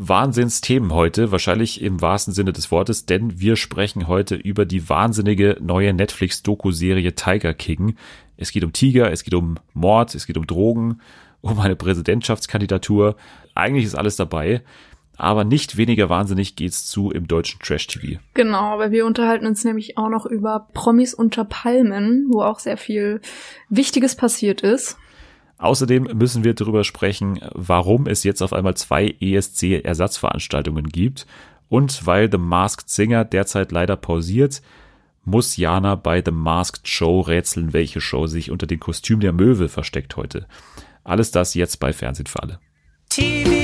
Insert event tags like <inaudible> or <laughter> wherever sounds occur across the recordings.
Wahnsinnsthemen heute, wahrscheinlich im wahrsten Sinne des Wortes, denn wir sprechen heute über die wahnsinnige neue Netflix-Doku-Serie Tiger King. Es geht um Tiger, es geht um Mord, es geht um Drogen, um eine Präsidentschaftskandidatur. Eigentlich ist alles dabei. Aber nicht weniger wahnsinnig geht's zu im deutschen Trash-TV. Genau, aber wir unterhalten uns nämlich auch noch über Promis unter Palmen, wo auch sehr viel Wichtiges passiert ist. Außerdem müssen wir darüber sprechen, warum es jetzt auf einmal zwei ESC-Ersatzveranstaltungen gibt. Und weil The Masked Singer derzeit leider pausiert, muss Jana bei The Masked Show rätseln, welche Show sich unter dem Kostüm der Möwe versteckt heute. Alles das jetzt bei Fernsehen für alle. TV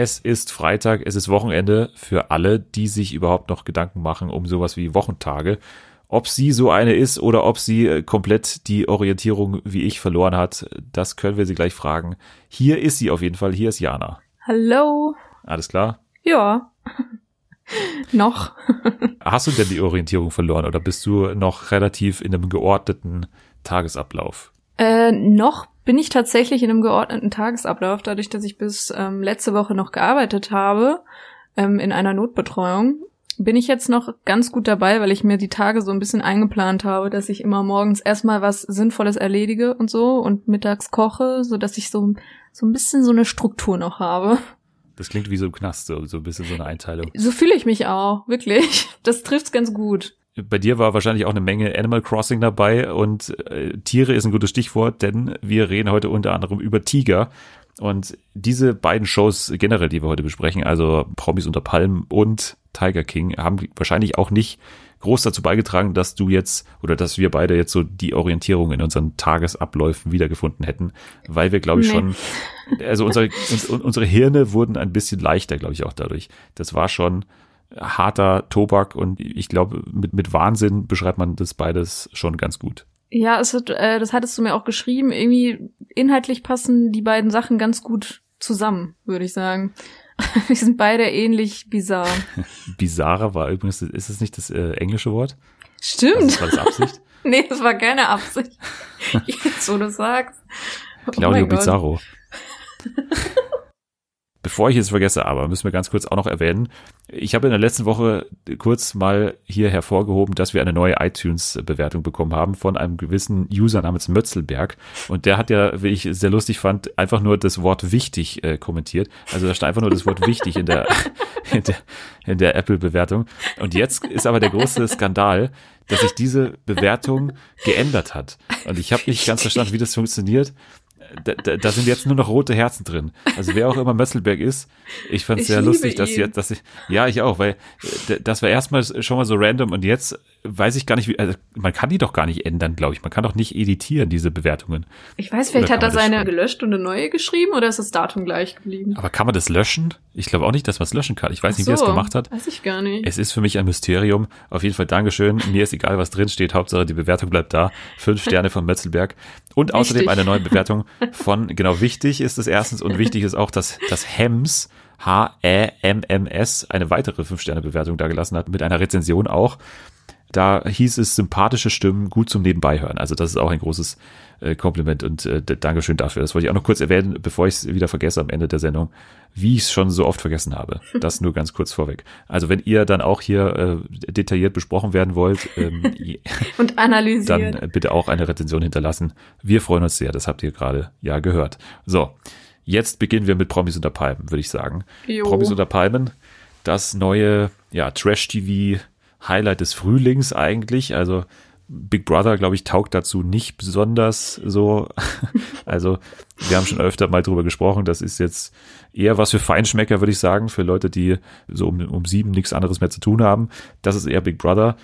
Es ist Freitag, es ist Wochenende für alle, die sich überhaupt noch Gedanken machen um sowas wie Wochentage. Ob sie so eine ist oder ob sie äh, komplett die Orientierung wie ich verloren hat, das können wir sie gleich fragen. Hier ist sie auf jeden Fall, hier ist Jana. Hallo. Alles klar? Ja. <laughs> noch. Hast du denn die Orientierung verloren oder bist du noch relativ in einem geordneten Tagesablauf? Äh, noch bin ich tatsächlich in einem geordneten Tagesablauf, dadurch, dass ich bis ähm, letzte Woche noch gearbeitet habe ähm, in einer Notbetreuung bin ich jetzt noch ganz gut dabei, weil ich mir die Tage so ein bisschen eingeplant habe, dass ich immer morgens erstmal was Sinnvolles erledige und so und mittags koche, so dass ich so, so ein bisschen so eine Struktur noch habe. Das klingt wie so im Knast, so, so ein bisschen so eine Einteilung. So fühle ich mich auch, wirklich. Das trifft's ganz gut. Bei dir war wahrscheinlich auch eine Menge Animal Crossing dabei und äh, Tiere ist ein gutes Stichwort, denn wir reden heute unter anderem über Tiger. Und diese beiden Shows generell, die wir heute besprechen, also Promis unter Palmen und Tiger King, haben wahrscheinlich auch nicht groß dazu beigetragen, dass du jetzt oder dass wir beide jetzt so die Orientierung in unseren Tagesabläufen wiedergefunden hätten, weil wir, glaube ich, nee. schon, also unsere, unsere Hirne wurden ein bisschen leichter, glaube ich, auch dadurch. Das war schon harter Tobak und ich glaube, mit, mit Wahnsinn beschreibt man das beides schon ganz gut. Ja, es hat, äh, das hattest du mir auch geschrieben. Irgendwie inhaltlich passen die beiden Sachen ganz gut zusammen, würde ich sagen. <laughs> Die sind beide ähnlich bizarr. <laughs> Bizarre war übrigens, ist es nicht das äh, englische Wort? Stimmt. Also, war das Absicht? <laughs> nee, das war keine Absicht. Jetzt, wo du sagst. Claudio oh Bizarro. Bevor ich es vergesse, aber müssen wir ganz kurz auch noch erwähnen. Ich habe in der letzten Woche kurz mal hier hervorgehoben, dass wir eine neue iTunes-Bewertung bekommen haben von einem gewissen User namens Mötzelberg. Und der hat ja, wie ich sehr lustig fand, einfach nur das Wort wichtig äh, kommentiert. Also da stand einfach nur das Wort wichtig in der, <laughs> in der, in der Apple-Bewertung. Und jetzt ist aber der große Skandal, dass sich diese Bewertung geändert hat. Und ich habe nicht ganz verstanden, wie das funktioniert da, da, da sind jetzt nur noch rote Herzen drin. Also wer auch immer Mösselberg ist, ich fand es sehr lustig, dass sie, dass ich, ja, ich auch, weil äh, das war erstmal schon mal so random und jetzt weiß ich gar nicht, wie, also man kann die doch gar nicht ändern, glaube ich. Man kann doch nicht editieren, diese Bewertungen. Ich weiß, vielleicht hat er seine gelöscht und eine neue geschrieben oder ist das Datum gleich geblieben? Aber kann man das löschen? Ich glaube auch nicht, dass man es löschen kann. Ich weiß Ach nicht, so, wie er es gemacht hat. Weiß ich gar nicht. Es ist für mich ein Mysterium. Auf jeden Fall Dankeschön. Mir ist egal, was drin steht. Hauptsache die Bewertung bleibt da. Fünf <laughs> Sterne von Metzelberg. Und außerdem wichtig. eine neue Bewertung von, genau, wichtig ist es erstens und wichtig ist auch, dass das Hems H-E-M-M-S eine weitere Fünf-Sterne-Bewertung da gelassen hat, mit einer Rezension auch. Da hieß es sympathische Stimmen gut zum Nebenbeihören. Also das ist auch ein großes äh, Kompliment und äh, Dankeschön dafür. Das wollte ich auch noch kurz erwähnen, bevor ich es wieder vergesse am Ende der Sendung, wie ich es schon so oft vergessen habe. <laughs> Das nur ganz kurz vorweg. Also wenn ihr dann auch hier äh, detailliert besprochen werden wollt ähm, <laughs> und analysiert, dann bitte auch eine Rezension hinterlassen. Wir freuen uns sehr. Das habt ihr gerade ja gehört. So, jetzt beginnen wir mit Promis unter Palmen, würde ich sagen. Jo. Promis unter Palmen, das neue ja Trash-TV Highlight des Frühlings eigentlich. Also Big Brother, glaube ich, taugt dazu nicht besonders so. <laughs> also wir haben schon öfter mal drüber gesprochen. Das ist jetzt eher was für Feinschmecker, würde ich sagen, für Leute, die so um, um sieben nichts anderes mehr zu tun haben. Das ist eher Big Brother.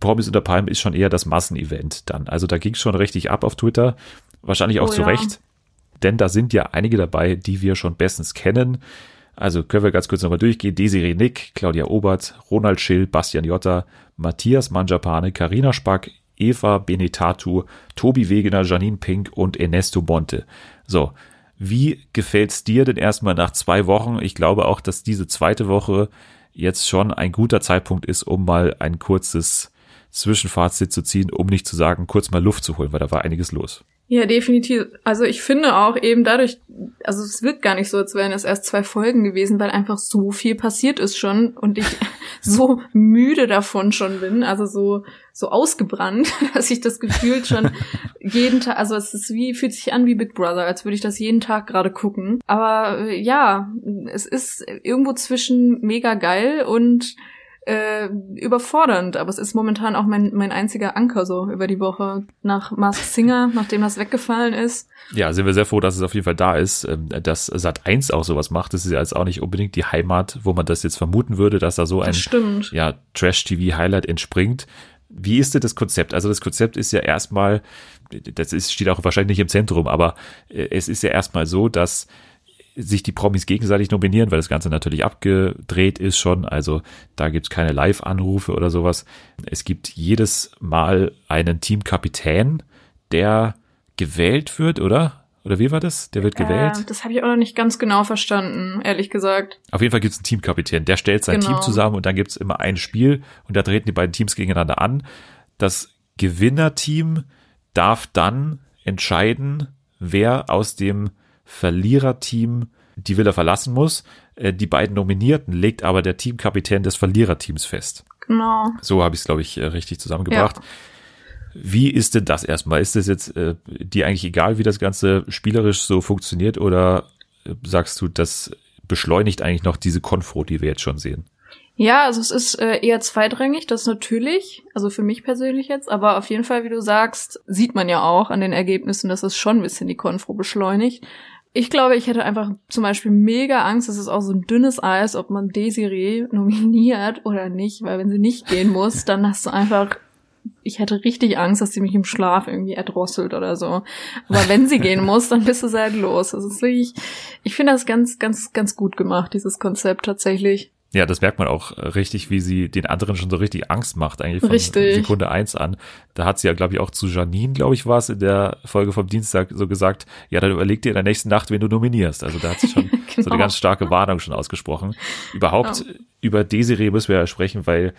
Promis unter Palm ist schon eher das Massenevent dann. Also da ging es schon richtig ab auf Twitter. Wahrscheinlich auch oh, zu ja. Recht. Denn da sind ja einige dabei, die wir schon bestens kennen. Also können wir ganz kurz nochmal durchgehen. Desiree Nick, Claudia Obert, Ronald Schill, Bastian Jotta, Matthias Manjapane, Karina Spack, Eva Benetatu, Tobi Wegener, Janine Pink und Ernesto Bonte. So, wie gefällt's dir denn erstmal nach zwei Wochen? Ich glaube auch, dass diese zweite Woche jetzt schon ein guter Zeitpunkt ist, um mal ein kurzes Zwischenfazit zu ziehen, um nicht zu sagen, kurz mal Luft zu holen, weil da war einiges los. Ja, definitiv. Also ich finde auch eben dadurch, also es wirkt gar nicht so, als wären es erst zwei Folgen gewesen, weil einfach so viel passiert ist schon und ich <laughs> so müde davon schon bin, also so so ausgebrannt, <laughs> dass ich das Gefühl schon jeden Tag, also es ist wie fühlt sich an wie Big Brother, als würde ich das jeden Tag gerade gucken. Aber äh, ja, es ist irgendwo zwischen mega geil und äh, überfordernd, aber es ist momentan auch mein, mein einziger Anker so über die Woche nach Mask Singer, <laughs> nachdem das weggefallen ist. Ja, sind wir sehr froh, dass es auf jeden Fall da ist, ähm, dass Sat 1 auch sowas macht. Das ist ja jetzt auch nicht unbedingt die Heimat, wo man das jetzt vermuten würde, dass da so ein ja, Trash-TV-Highlight entspringt. Wie ist denn das Konzept? Also das Konzept ist ja erstmal, das ist, steht auch wahrscheinlich nicht im Zentrum, aber äh, es ist ja erstmal so, dass sich die Promis gegenseitig nominieren, weil das Ganze natürlich abgedreht ist schon. Also da gibt's keine Live-Anrufe oder sowas. Es gibt jedes Mal einen Teamkapitän, der gewählt wird, oder? Oder wie war das? Der wird gewählt? Äh, das habe ich auch noch nicht ganz genau verstanden, ehrlich gesagt. Auf jeden Fall gibt's einen Teamkapitän. Der stellt sein genau. Team zusammen und dann gibt's immer ein Spiel und da treten die beiden Teams gegeneinander an. Das Gewinnerteam darf dann entscheiden, wer aus dem Verliererteam die Villa verlassen muss. Äh, die beiden Nominierten legt aber der Teamkapitän des Verliererteams fest. Genau. So habe ich es, glaube ich, äh, richtig zusammengebracht. Ja. Wie ist denn das erstmal? Ist das jetzt äh, dir eigentlich egal, wie das Ganze spielerisch so funktioniert oder äh, sagst du, das beschleunigt eigentlich noch diese Konfro, die wir jetzt schon sehen? Ja, also es ist äh, eher zweitrangig, das natürlich, also für mich persönlich jetzt, aber auf jeden Fall, wie du sagst, sieht man ja auch an den Ergebnissen, dass es schon ein bisschen die Konfro beschleunigt. Ich glaube, ich hätte einfach zum Beispiel mega Angst, das ist auch so ein dünnes Eis, ob man Desiree nominiert oder nicht, weil wenn sie nicht gehen muss, dann hast du einfach, ich hätte richtig Angst, dass sie mich im Schlaf irgendwie erdrosselt oder so. Aber wenn sie gehen <laughs> muss, dann bist du halt los. Das ist wirklich, ich finde das ganz, ganz, ganz gut gemacht, dieses Konzept tatsächlich. Ja, das merkt man auch richtig, wie sie den anderen schon so richtig Angst macht, eigentlich von richtig. Sekunde eins an. Da hat sie ja, glaube ich, auch zu Janine, glaube ich, war es in der Folge vom Dienstag so gesagt, ja, dann überleg dir in der nächsten Nacht, wen du nominierst. Also da hat sie schon genau. <laughs> so eine genau. ganz starke Warnung schon ausgesprochen. Überhaupt ja. über Desiree müssen wir ja sprechen, weil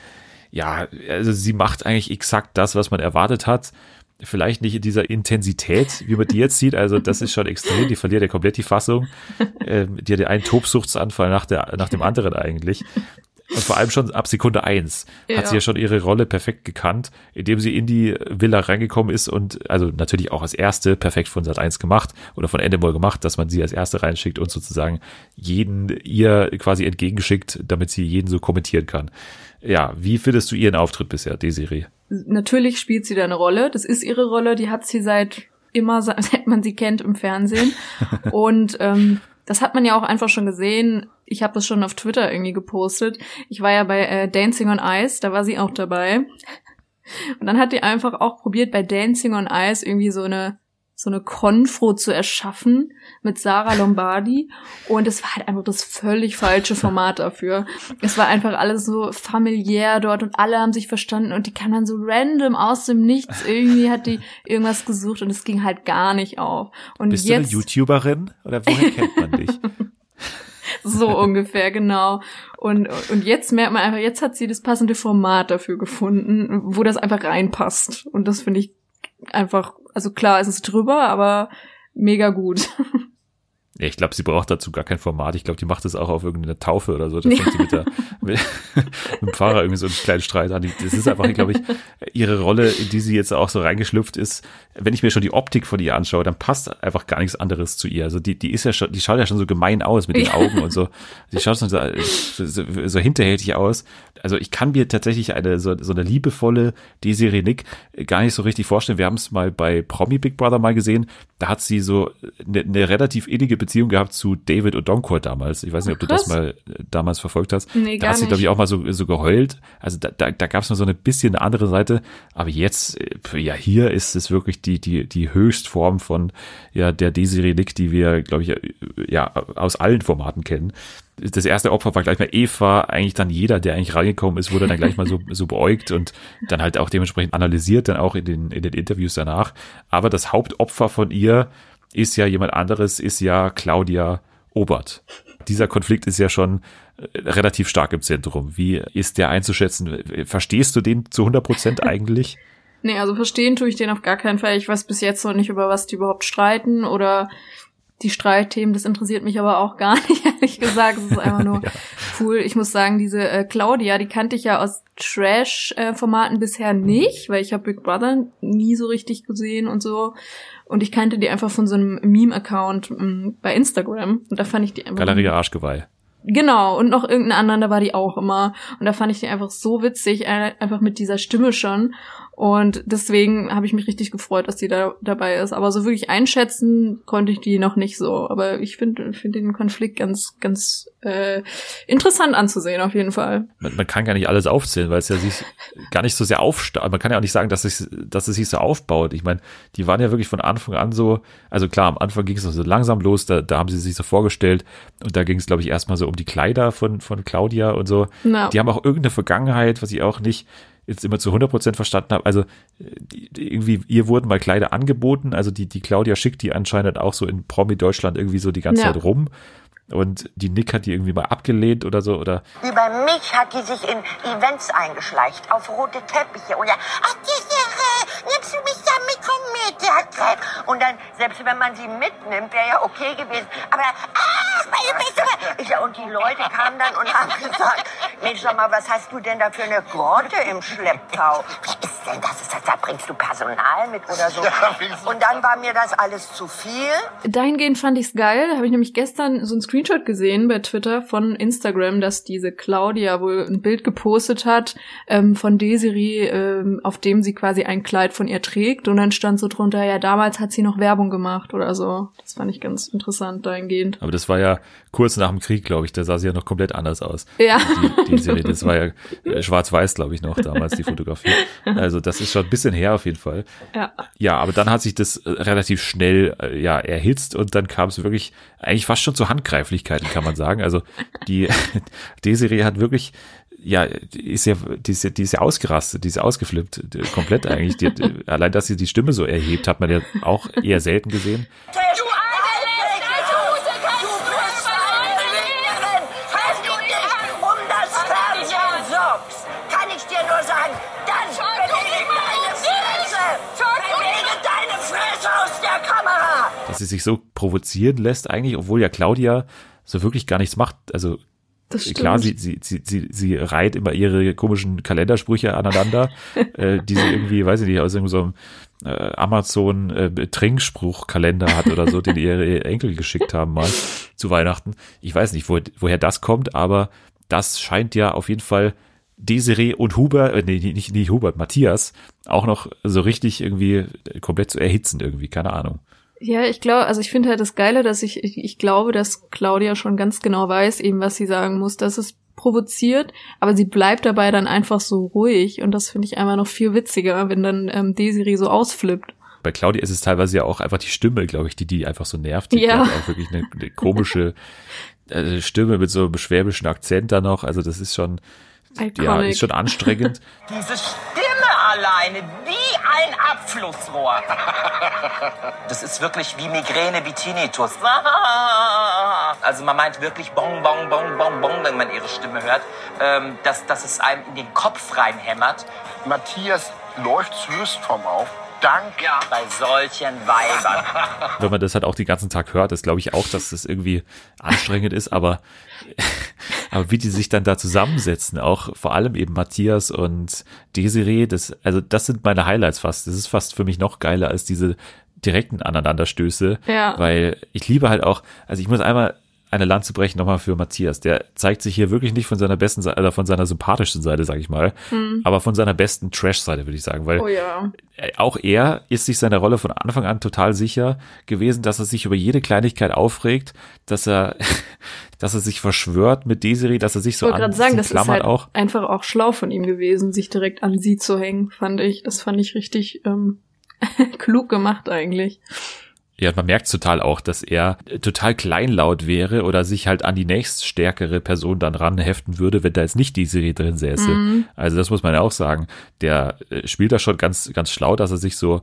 ja, also sie macht eigentlich exakt das, was man erwartet hat vielleicht nicht in dieser Intensität, wie man die jetzt sieht. Also das ist schon extrem. Die verliert ja komplett die Fassung. Ähm, die hat ja einen Tobsuchtsanfall nach, der, nach dem anderen eigentlich. Und vor allem schon ab Sekunde eins ja. hat sie ja schon ihre Rolle perfekt gekannt, indem sie in die Villa reingekommen ist und also natürlich auch als erste perfekt von Sat 1 gemacht oder von Endemol gemacht, dass man sie als erste reinschickt und sozusagen jeden ihr quasi entgegenschickt, damit sie jeden so kommentieren kann. Ja, wie findest du ihren Auftritt bisher, Desiree? Natürlich spielt sie da eine Rolle. Das ist ihre Rolle. Die hat sie seit immer, <laughs> seit man sie kennt im Fernsehen. <laughs> Und ähm, das hat man ja auch einfach schon gesehen. Ich habe das schon auf Twitter irgendwie gepostet. Ich war ja bei äh, Dancing on Ice, da war sie auch dabei. Und dann hat die einfach auch probiert, bei Dancing on Ice irgendwie so eine so eine Konfro zu erschaffen mit Sarah Lombardi und es war halt einfach das völlig falsche Format dafür. Es war einfach alles so familiär dort und alle haben sich verstanden und die kam dann so random aus dem Nichts irgendwie hat die irgendwas gesucht und es ging halt gar nicht auf. Und Bist jetzt, du eine YouTuberin oder woher kennt man dich? <laughs> <laughs> so ungefähr, genau. Und, und jetzt merkt man einfach, jetzt hat sie das passende Format dafür gefunden, wo das einfach reinpasst. Und das finde ich einfach, also klar, es ist drüber, aber mega gut. <laughs> Ja, ich glaube, sie braucht dazu gar kein Format. Ich glaube, die macht das auch auf irgendeine Taufe oder so. Da fängt sie mit, der, mit, <laughs> mit dem Pfarrer irgendwie so einen kleinen Streit an. Das ist einfach, glaube ich, ihre Rolle, in die sie jetzt auch so reingeschlüpft ist. Wenn ich mir schon die Optik von ihr anschaue, dann passt einfach gar nichts anderes zu ihr. Also die, die ist ja schon, die schaut ja schon so gemein aus mit den Augen und so. Die schaut schon so, so, so hinterhältig aus. Also ich kann mir tatsächlich eine so, so eine liebevolle Desiree Nick gar nicht so richtig vorstellen. Wir haben es mal bei Promi Big Brother mal gesehen. Da hat sie so eine, eine relativ innige Beziehung gehabt zu David Odonkor damals. Ich weiß nicht, ob du das mal äh, damals verfolgt hast. Nee, da hat sie, glaube ich, auch mal so, so geheult. Also da, da, da gab es mal so eine bisschen eine andere Seite. Aber jetzt, äh, ja, hier ist es wirklich die, die, die Höchstform von ja, der Desiree Nick, die wir, glaube ich, ja, aus allen Formaten kennen das erste Opfer war gleich mal Eva, eigentlich dann jeder, der eigentlich reingekommen ist, wurde dann gleich mal so, so beäugt und dann halt auch dementsprechend analysiert, dann auch in den, in den Interviews danach. Aber das Hauptopfer von ihr ist ja jemand anderes, ist ja Claudia Obert. Dieser Konflikt ist ja schon äh, relativ stark im Zentrum. Wie ist der einzuschätzen? Verstehst du den zu 100 Prozent <laughs> eigentlich? Nee, also verstehen tue ich den auf gar keinen Fall. Ich weiß bis jetzt noch nicht, über was die überhaupt streiten oder die Streitthemen, das interessiert mich aber auch gar <laughs> nicht, ehrlich gesagt. Es ist einfach nur <laughs> ja. cool. Ich muss sagen, diese äh, Claudia, die kannte ich ja aus Trash-Formaten bisher nicht, weil ich habe Big Brother nie so richtig gesehen und so. Und ich kannte die einfach von so einem Meme-Account ähm, bei Instagram. Und da fand ich die einfach. Galerie Arschgeweih. Genau, und noch irgendeinen anderen, da war die auch immer. Und da fand ich die einfach so witzig, einfach mit dieser Stimme schon. Und deswegen habe ich mich richtig gefreut, dass die da dabei ist. Aber so wirklich einschätzen konnte ich die noch nicht so. Aber ich finde finde den Konflikt ganz, ganz äh, interessant anzusehen, auf jeden Fall. Man, man kann gar nicht alles aufzählen, weil es ja sich gar nicht so sehr aufstaut. Man kann ja auch nicht sagen, dass es, dass es sich so aufbaut. Ich meine, die waren ja wirklich von Anfang an so, also klar, am Anfang ging es so langsam los, da, da haben sie sich so vorgestellt. Und da ging es, glaube ich, erstmal so um die Kleider von, von Claudia und so. No. Die haben auch irgendeine Vergangenheit, was ich auch nicht jetzt immer zu 100% verstanden habe. Also die, irgendwie, ihr wurden mal Kleider angeboten. Also die, die Claudia schickt die anscheinend auch so in Promi-Deutschland irgendwie so die ganze ja. Zeit rum. Und die Nick hat die irgendwie mal abgelehnt oder so, oder? Über mich hat die sich in Events eingeschleicht, auf rote Teppiche. Und ja, ach, diese, nimmst du mich da mit, komm mit, Und dann, selbst wenn man sie mitnimmt, wäre ja okay gewesen. Aber, ach, meine beste ich, Und die Leute kamen dann und haben gesagt, Mensch, sag mal, was hast du denn da für eine Grotte im Schlepptau? Wie ist denn das? Ist das? Da bringst du Personal mit oder so? Und dann war mir das alles zu viel. Dahingehend fand ich's geil. Da habe ich nämlich gestern so ein Screenshot gesehen bei Twitter von Instagram, dass diese Claudia wohl ein Bild gepostet hat ähm, von Desiree, ähm, auf dem sie quasi ein Kleid von ihr trägt. Und dann stand so drunter, ja, damals hat sie noch Werbung gemacht oder so. Das fand ich ganz interessant dahingehend. Aber das war ja kurz nach dem Krieg, glaube ich. Da sah sie ja noch komplett anders aus. Ja. Die, die Serie, das war ja äh, schwarz-weiß, glaube ich, noch damals, die Fotografie. <laughs> Also das ist schon ein bisschen her auf jeden Fall. Ja. Ja, aber dann hat sich das äh, relativ schnell äh, ja erhitzt und dann kam es wirklich eigentlich fast schon zu Handgreiflichkeiten, kann man sagen. Also die <laughs> Desiree hat wirklich ja, ist ja, die ist ja, die ist ja ausgerastet, die ist ausgeflippt, komplett eigentlich. Die, allein, dass sie die Stimme so erhebt, hat man ja auch eher selten gesehen. Du sie sich so provozieren lässt eigentlich, obwohl ja Claudia so wirklich gar nichts macht. Also klar, sie, sie, sie, sie, sie reiht immer ihre komischen Kalendersprüche aneinander, <laughs> äh, die sie irgendwie, weiß ich nicht, aus irgendeinem so äh, Amazon äh, hat oder so, den ihre Enkel geschickt haben mal zu Weihnachten. Ich weiß nicht, wo, woher das kommt, aber das scheint ja auf jeden Fall Desiree und Hubert, äh, nee, nicht, nicht Hubert, Matthias, auch noch so richtig irgendwie komplett zu erhitzen irgendwie, keine Ahnung. Ja, ich glaube, also ich finde halt das Geile, dass ich, ich, ich glaube, dass Claudia schon ganz genau weiß, eben was sie sagen muss, dass es provoziert, aber sie bleibt dabei dann einfach so ruhig und das finde ich einfach noch viel witziger, wenn dann ähm, Desiree so ausflippt. Bei Claudia ist es teilweise ja auch einfach die Stimme, glaube ich, die die einfach so nervt. Die ja. auch wirklich eine, eine komische <laughs> äh, Stimme mit so einem schwäbischen Akzent da noch. Also das ist schon, Iconic. ja, ist schon anstrengend. <laughs> Diese Stimme alleine, wie ein Abflussrohr. <laughs> Das ist wirklich wie Migräne, wie Tinnitus. <laughs> Also man meint wirklich bong, bong, bong, bong, bong, wenn man ihre Stimme hört, ähm, dass, dass es einem in den Kopf reinhämmert. Matthias läuft Höchstform auf. Dank ja. bei solchen Weibern. <laughs> Wenn man das halt auch den ganzen Tag hört, ist glaube ich auch, dass das irgendwie anstrengend ist, aber <laughs> aber wie die sich dann da zusammensetzen, auch vor allem eben Matthias und Desiree, das, also das sind meine Highlights fast. Das ist fast für mich noch geiler als diese direkten Aneinanderstöße. Ja. Weil ich liebe halt auch, also ich muss einmal eine Lanze brechen nochmal für Matthias. Der zeigt sich hier wirklich nicht von seiner besten Seite, oder von seiner sympathischsten Seite, sag ich mal, hm. aber von seiner besten Trash-Seite, würde ich sagen, weil oh ja. auch er ist sich seiner Rolle von Anfang an total sicher gewesen, dass er sich über jede Kleinigkeit aufregt, dass er, <laughs> dass er sich verschwört mit Desiree, dass er sich so an gerade sagen, das ist halt auch. einfach auch schlau von ihm gewesen, sich direkt an sie zu hängen, fand ich. Das fand ich richtig ähm, <laughs> klug gemacht eigentlich. Ja, man merkt total auch, dass er total kleinlaut wäre oder sich halt an die nächststärkere Person dann ranheften würde, wenn da jetzt nicht die Serie drin säße. Mhm. Also das muss man ja auch sagen. Der äh, spielt da schon ganz, ganz schlau, dass er sich so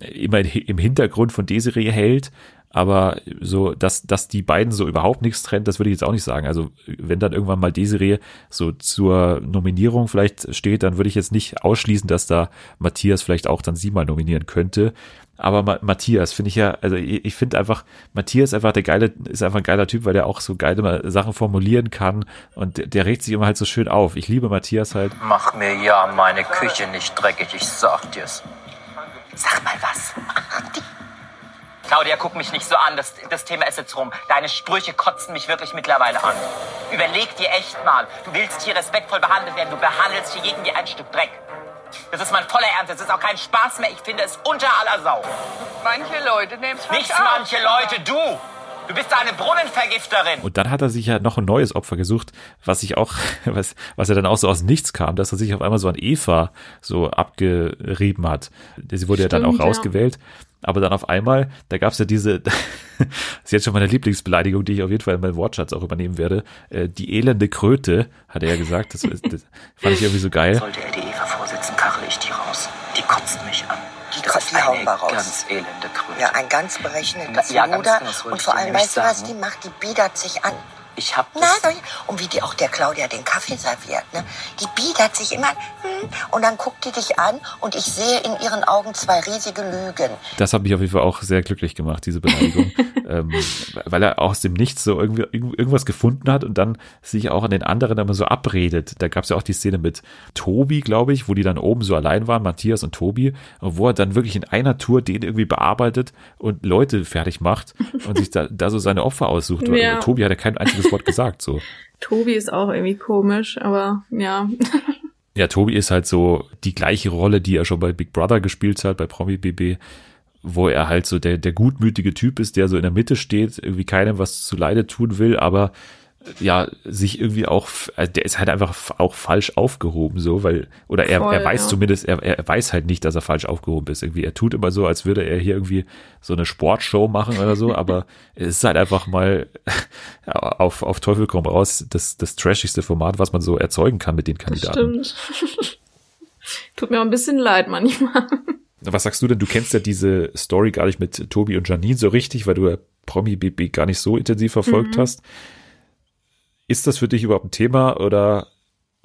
immer im Hintergrund von Desiree hält, aber so, dass, dass die beiden so überhaupt nichts trennt, das würde ich jetzt auch nicht sagen. Also wenn dann irgendwann mal Desiree so zur Nominierung vielleicht steht, dann würde ich jetzt nicht ausschließen, dass da Matthias vielleicht auch dann sie mal nominieren könnte. Aber Matthias finde ich ja, also ich, finde einfach, Matthias einfach der geile, ist einfach ein geiler Typ, weil der auch so geile Sachen formulieren kann und der, der regt sich immer halt so schön auf. Ich liebe Matthias halt. Mach mir ja meine Küche nicht dreckig, ich sag dir's. Sag mal was. Claudia, guck mich nicht so an. Das, das Thema ist jetzt rum. Deine Sprüche kotzen mich wirklich mittlerweile an. Überleg dir echt mal. Du willst hier respektvoll behandelt werden. Du behandelst hier jeden wie ein Stück Dreck. Das ist mein voller Ernst. Das ist auch kein Spaß mehr. Ich finde es unter aller Sau. Manche Leute nehmen es Nicht manche Leute, du! Du bist eine Brunnenvergifterin. Und dann hat er sich ja noch ein neues Opfer gesucht, was sich auch, <laughs> was, was er dann auch so aus nichts kam, dass er sich auf einmal so an Eva so abgerieben hat. Sie wurde Stimmt, ja dann auch rausgewählt. Ja. Aber dann auf einmal, da gab es ja diese, <laughs> das ist jetzt schon meine Lieblingsbeleidigung, die ich auf jeden Fall in meinem Wortschatz auch übernehmen werde. Äh, die elende Kröte, hat er ja gesagt. Das, das fand ich irgendwie so geil. Sollte er die an. Die ist eine raus. ganz elende Kröte. Ja, ein ganz berechnendes ja, Luder. Und vor allem, weißt du, was die macht? Die biedert sich an. Ich hab das. Na, und wie die auch der Claudia den Kaffee serviert, ne? Die biedert sich immer, hm, und dann guckt die dich an und ich sehe in ihren Augen zwei riesige Lügen. Das hat mich auf jeden Fall auch sehr glücklich gemacht, diese Beleidigung. <laughs> ähm, weil er aus dem Nichts so irgendwie irgendwas gefunden hat und dann sich auch an den anderen immer so abredet. Da gab es ja auch die Szene mit Tobi, glaube ich, wo die dann oben so allein waren, Matthias und Tobi, und wo er dann wirklich in einer Tour den irgendwie bearbeitet und Leute fertig macht und sich da, da so seine Opfer aussucht. Ja. Tobi hat ja kein einziges das Wort gesagt, so. <laughs> Tobi ist auch irgendwie komisch, aber ja. <laughs> Ja, Tobi ist halt so die gleiche Rolle, die er schon bei Big Brother gespielt hat, bei Promi BB, wo er halt so der, der gutmütige Typ ist, der so in der Mitte steht, irgendwie keinem was zu Leide tun will, aber ja, sich irgendwie auch, äh, der ist halt einfach auch falsch aufgehoben, so, weil, oder er, Voll, er weiß ja. zumindest, er, er weiß halt nicht, dass er falsch aufgehoben ist. Irgendwie, er tut immer so, als würde er hier irgendwie so eine Sportshow machen oder so, aber <laughs> es ist halt einfach mal auf, auf Teufel komm raus, das, das trashigste Format, was man so erzeugen kann mit den Kandidaten. Das stimmt. <laughs> Tut mir auch ein bisschen leid manchmal. Was sagst du denn? Du kennst ja diese Story gar nicht mit Tobi und Janine so richtig, weil du ja Promi BB gar nicht so intensiv verfolgt mhm. hast. Ist das für dich überhaupt ein Thema oder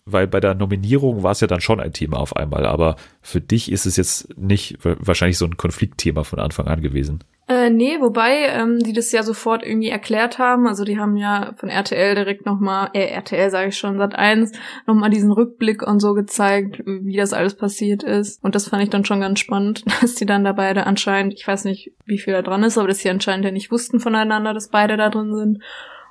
weil bei der Nominierung war es ja dann schon ein Thema auf einmal, aber für dich ist es jetzt nicht wahrscheinlich so ein Konfliktthema von Anfang an gewesen. Äh, nee, wobei ähm, die das ja sofort irgendwie erklärt haben. Also die haben ja von RTL direkt nochmal, äh, RTL sage ich schon, Sat 1, nochmal diesen Rückblick und so gezeigt, wie das alles passiert ist. Und das fand ich dann schon ganz spannend, <laughs> dass die dann da beide anscheinend, ich weiß nicht, wie viel da dran ist, aber dass sie anscheinend ja nicht wussten voneinander, dass beide da drin sind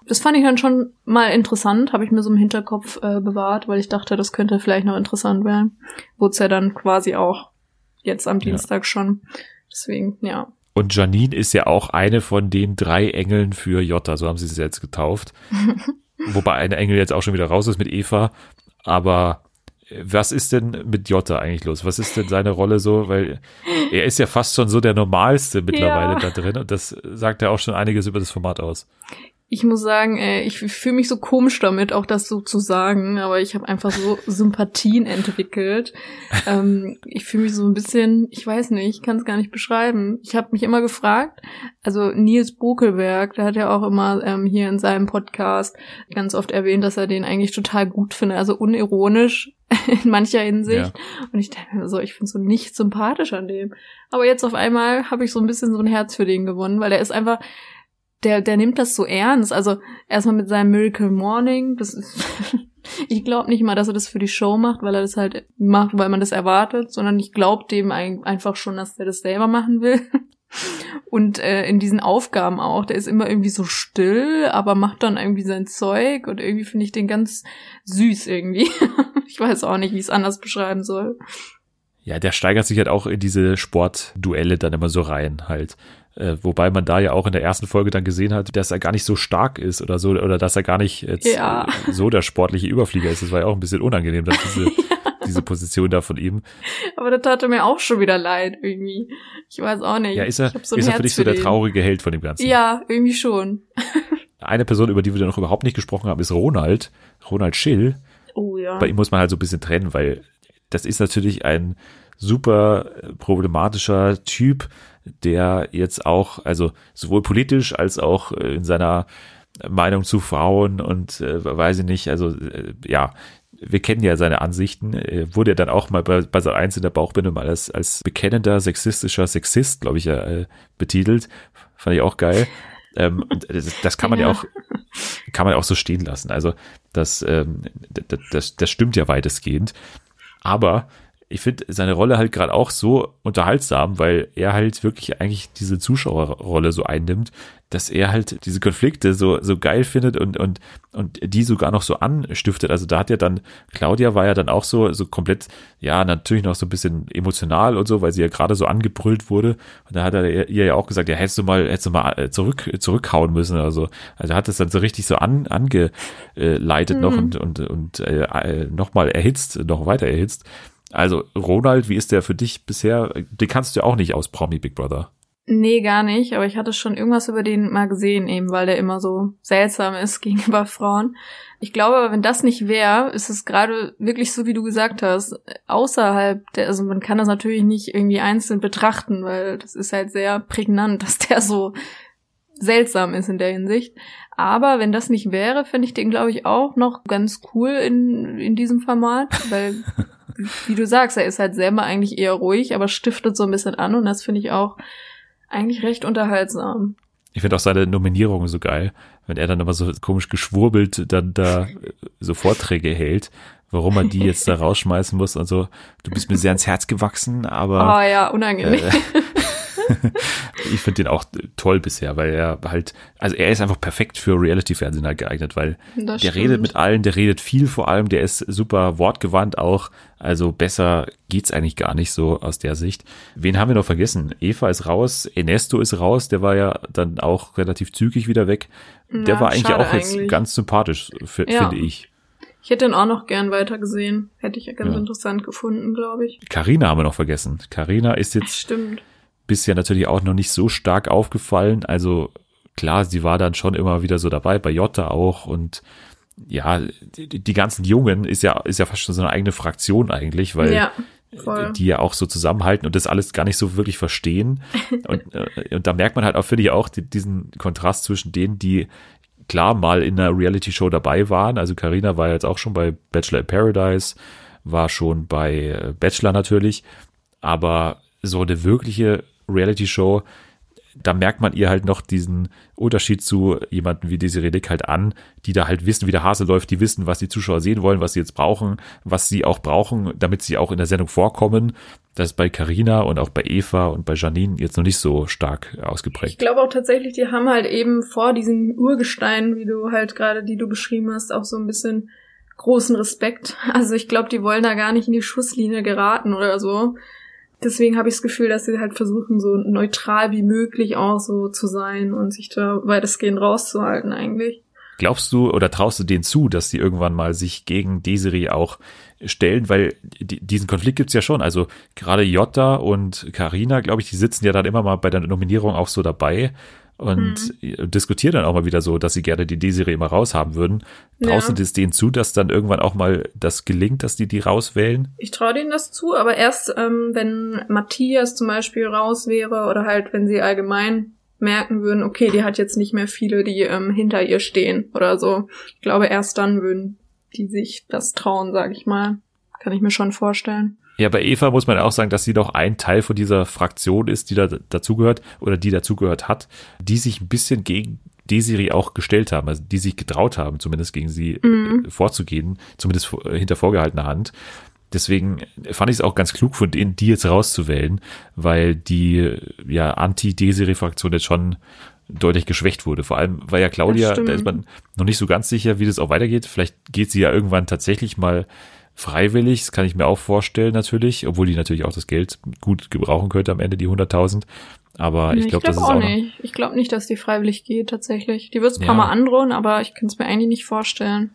das fand ich dann schon mal interessant, habe ich mir so im Hinterkopf äh, bewahrt, weil ich dachte, das könnte vielleicht noch interessant werden. Wurde es ja dann quasi auch jetzt am Dienstag ja. schon. Deswegen, ja. Und Janine ist ja auch eine von den drei Engeln für Jota, so haben sie es jetzt getauft. <laughs> Wobei eine Engel jetzt auch schon wieder raus ist mit Eva. Aber äh, was ist denn mit Jota eigentlich los? Was ist denn seine Rolle so? Weil er ist ja fast schon so der Normalste mittlerweile ja. da drin und das sagt ja auch schon einiges über das Format aus ich muss sagen, ey, ich fühle mich so komisch damit, auch das so zu sagen, aber ich habe einfach so <laughs> Sympathien entwickelt. ähm, ich fühle mich so ein bisschen, ich weiß nicht, ich kann es gar nicht beschreiben. Ich habe mich immer gefragt, also Nils Bokelberg, der hat ja auch immer ähm, hier in seinem Podcast ganz oft erwähnt, dass er den eigentlich total gut findet, also unironisch <laughs> in mancher Hinsicht. Ja. Und ich denke mir so, ich finde so nicht sympathisch an dem. Aber jetzt auf einmal habe ich so ein bisschen so ein Herz für den gewonnen, weil er ist einfach der, der nimmt das so ernst. Also erstmal mit seinem Miracle Morning, das ist, <laughs> ich glaube nicht mal, dass er das für die Show macht, weil er das halt macht, weil man das erwartet, sondern ich glaube dem einfach schon, dass er das selber machen will. <laughs> Und äh, in diesen Aufgaben auch, der ist immer irgendwie so still, aber macht dann irgendwie sein Zeug und irgendwie finde ich den ganz süß irgendwie. <laughs> ich weiß auch nicht, wie ich es anders beschreiben soll. Ja, der steigert sich halt auch in diese Sportduelle dann immer so rein halt. Äh, wobei man da ja auch in der ersten Folge dann gesehen hat, dass er gar nicht so stark ist oder so, oder dass er gar nicht ja. So der sportliche Überflieger ist. Das war ja auch ein bisschen unangenehm, dass diese, <laughs> ja. diese Position da von ihm. Aber das tat mir auch schon wieder leid, irgendwie. Ich weiß auch nicht. Ja, ist er, so ist er für dich so der traurige Held von dem Ganzen? Ja, irgendwie schon. <laughs> Eine Person, über die wir noch überhaupt nicht gesprochen haben, ist Ronald. Ronald Schill. Oh ja. Bei ihm muss man halt so ein bisschen trennen, weil das ist natürlich ein super problematischer Typ, der jetzt auch, also sowohl politisch als auch in seiner Meinung zu Frauen und äh, weiß ich nicht, also äh, ja, wir kennen ja seine Ansichten, äh, wurde er dann auch mal bei, bei so eins in der Bauchbinde mal als, als bekennender sexistischer Sexist, glaube ich, äh, betitelt. Fand ich auch geil. Ähm, das, das kann man ja. ja. auch, kann man ja auch so stehen lassen. Also das, ähm, das, das, das stimmt ja weitestgehend. Aber ich finde seine Rolle halt gerade auch so unterhaltsam, weil er halt wirklich eigentlich diese Zuschauerrolle so einnimmt, dass er halt diese Konflikte so, so geil findet und, und, und die sogar noch so anstiftet. Also da hat ja dann, Claudia war ja dann auch so, so komplett, ja, natürlich noch so ein bisschen emotional und so, weil sie ja gerade so angebrüllt wurde. Und da hat er ihr ja auch gesagt, ja, hättest du mal, hättest du mal äh, zurück, zurückhauen müssen. Also, also hat es dann so richtig so an, angeleitet mhm. noch und, und, und äh, äh nochmal erhitzt, noch weiter erhitzt. Also, Ronald, wie ist der für dich bisher? Den kannst du ja auch nicht aus Promi Big Brother. Nee, gar nicht, aber ich hatte schon irgendwas über den mal gesehen, eben weil der immer so seltsam ist <laughs> gegenüber Frauen. Ich glaube aber, wenn das nicht wäre, ist es gerade wirklich so, wie du gesagt hast, außerhalb der, also man kann das natürlich nicht irgendwie einzeln betrachten, weil das ist halt sehr prägnant, <laughs> dass der so seltsam ist in der Hinsicht. Aber wenn das nicht wäre, fände ich den, glaube ich, auch noch ganz cool in, in diesem Format, weil, <laughs> wie du sagst, er ist halt selber eigentlich eher ruhig, aber stiftet so ein bisschen an und das finde ich auch eigentlich recht unterhaltsam. Ich finde auch seine Nominierung so geil, wenn er dann immer so komisch geschwurbelt dann da so Vorträge hält, warum er die jetzt da rausschmeißen muss und so. Du bist mir sehr ans Herz gewachsen, aber. Oh ja, unangenehm. Äh, <laughs> ich finde den auch toll bisher, weil er halt, also er ist einfach perfekt für Reality-Fernsehen halt geeignet, weil das der stimmt. redet mit allen, der redet viel vor allem, der ist super wortgewandt auch, also besser geht's eigentlich gar nicht so aus der Sicht. Wen haben wir noch vergessen? Eva ist raus, Ernesto ist raus, der war ja dann auch relativ zügig wieder weg. Der ja, war eigentlich auch eigentlich. jetzt ganz sympathisch, ja. finde ich. Ich hätte ihn auch noch gern weitergesehen. Hätte ich ja ganz ja. interessant gefunden, glaube ich. Carina haben wir noch vergessen. Carina ist jetzt Stimmt bisher natürlich auch noch nicht so stark aufgefallen. Also klar, sie war dann schon immer wieder so dabei, bei Jota auch und ja, die, die ganzen Jungen ist ja, ist ja fast schon so eine eigene Fraktion eigentlich, weil ja, die ja auch so zusammenhalten und das alles gar nicht so wirklich verstehen. <laughs> und, äh, und da merkt man halt auch, finde ich, auch die, diesen Kontrast zwischen denen, die klar mal in einer Reality-Show dabei waren. Also Karina war jetzt auch schon bei Bachelor in Paradise, war schon bei äh, Bachelor natürlich, aber so eine wirkliche Reality-Show, da merkt man ihr halt noch diesen Unterschied zu jemanden wie Desiree Dick halt an, die da halt wissen, wie der Hase läuft, die wissen, was die Zuschauer sehen wollen, was sie jetzt brauchen, was sie auch brauchen, damit sie auch in der Sendung vorkommen. Das ist bei Carina und auch bei Eva und bei Janine jetzt noch nicht so stark ausgeprägt. Ich glaube auch tatsächlich, die haben halt eben vor diesen Urgesteinen, wie du halt gerade, die du beschrieben hast, auch so ein bisschen großen Respekt. Also ich glaube, die wollen da gar nicht in die Schusslinie geraten oder so deswegen habe ich das Gefühl, dass sie halt versuchen, so neutral wie möglich auch so zu sein und sich da weitestgehend rauszuhalten eigentlich. Glaubst du oder traust du denen zu, dass sie irgendwann mal sich gegen Desiree auch stellen? Weil diesen Konflikt gibt's ja schon. Also gerade Jota und Karina, glaube ich, die sitzen ja dann immer mal bei der Nominierung auch so dabei und hm. diskutieren dann auch mal wieder so, dass sie gerne die D-Serie immer raushaben würden. Traust ja. du das denen zu, dass dann irgendwann auch mal das gelingt, dass die die rauswählen? Ich traue denen das zu, aber erst, ähm, wenn Matthias zum Beispiel raus wäre oder halt, wenn sie allgemein merken würden, okay, die hat jetzt nicht mehr viele, die ähm, hinter ihr stehen oder so. Ich glaube, erst dann würden die sich das trauen, sag ich mal. Kann ich mir schon vorstellen. Ja, bei Eva muss man auch sagen, dass sie doch ein Teil von dieser Fraktion ist, die da dazugehört oder die dazugehört hat, die sich ein bisschen gegen Desiri auch gestellt haben, also die sich getraut haben, zumindest gegen sie mhm. Äh, vorzugehen, zumindest hinter vorgehaltener Hand. Deswegen fand ich es auch ganz klug von denen, die jetzt rauszuwählen, weil die ja Anti-Desiri-Fraktion jetzt schon deutlich geschwächt wurde. Vor allem, weil ja Claudia, da ist man noch nicht so ganz sicher, wie das auch weitergeht. Vielleicht geht sie ja irgendwann tatsächlich mal freiwillig, das kann ich mir auch vorstellen natürlich, obwohl die natürlich auch das Geld gut gebrauchen könnte am Ende, die 100.000. Aber ich glaube, glaub, das ist auch, auch nicht. Ich glaube nicht, dass die freiwillig geht tatsächlich. Die wird es ein paar ja. Mal androhen, aber ich kann es mir eigentlich nicht vorstellen.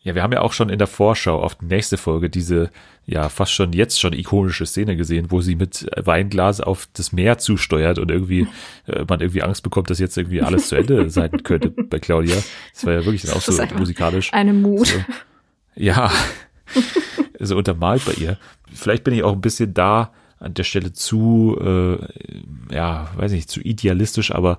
Ja, wir haben ja auch schon in der Vorschau auf die nächste Folge diese ja fast schon jetzt schon ikonische Szene gesehen, wo sie mit Weinglas auf das Meer zusteuert und irgendwie <laughs> äh, man irgendwie Angst bekommt, dass jetzt irgendwie alles zu Ende <laughs> sein könnte bei Claudia. Das war ja wirklich dann auch so musikalisch. Eine Mut. So. Ja, <laughs> so untermalt bei ihr. Vielleicht bin ich auch ein bisschen da an der Stelle zu, äh, ja, weiß nicht, zu idealistisch, aber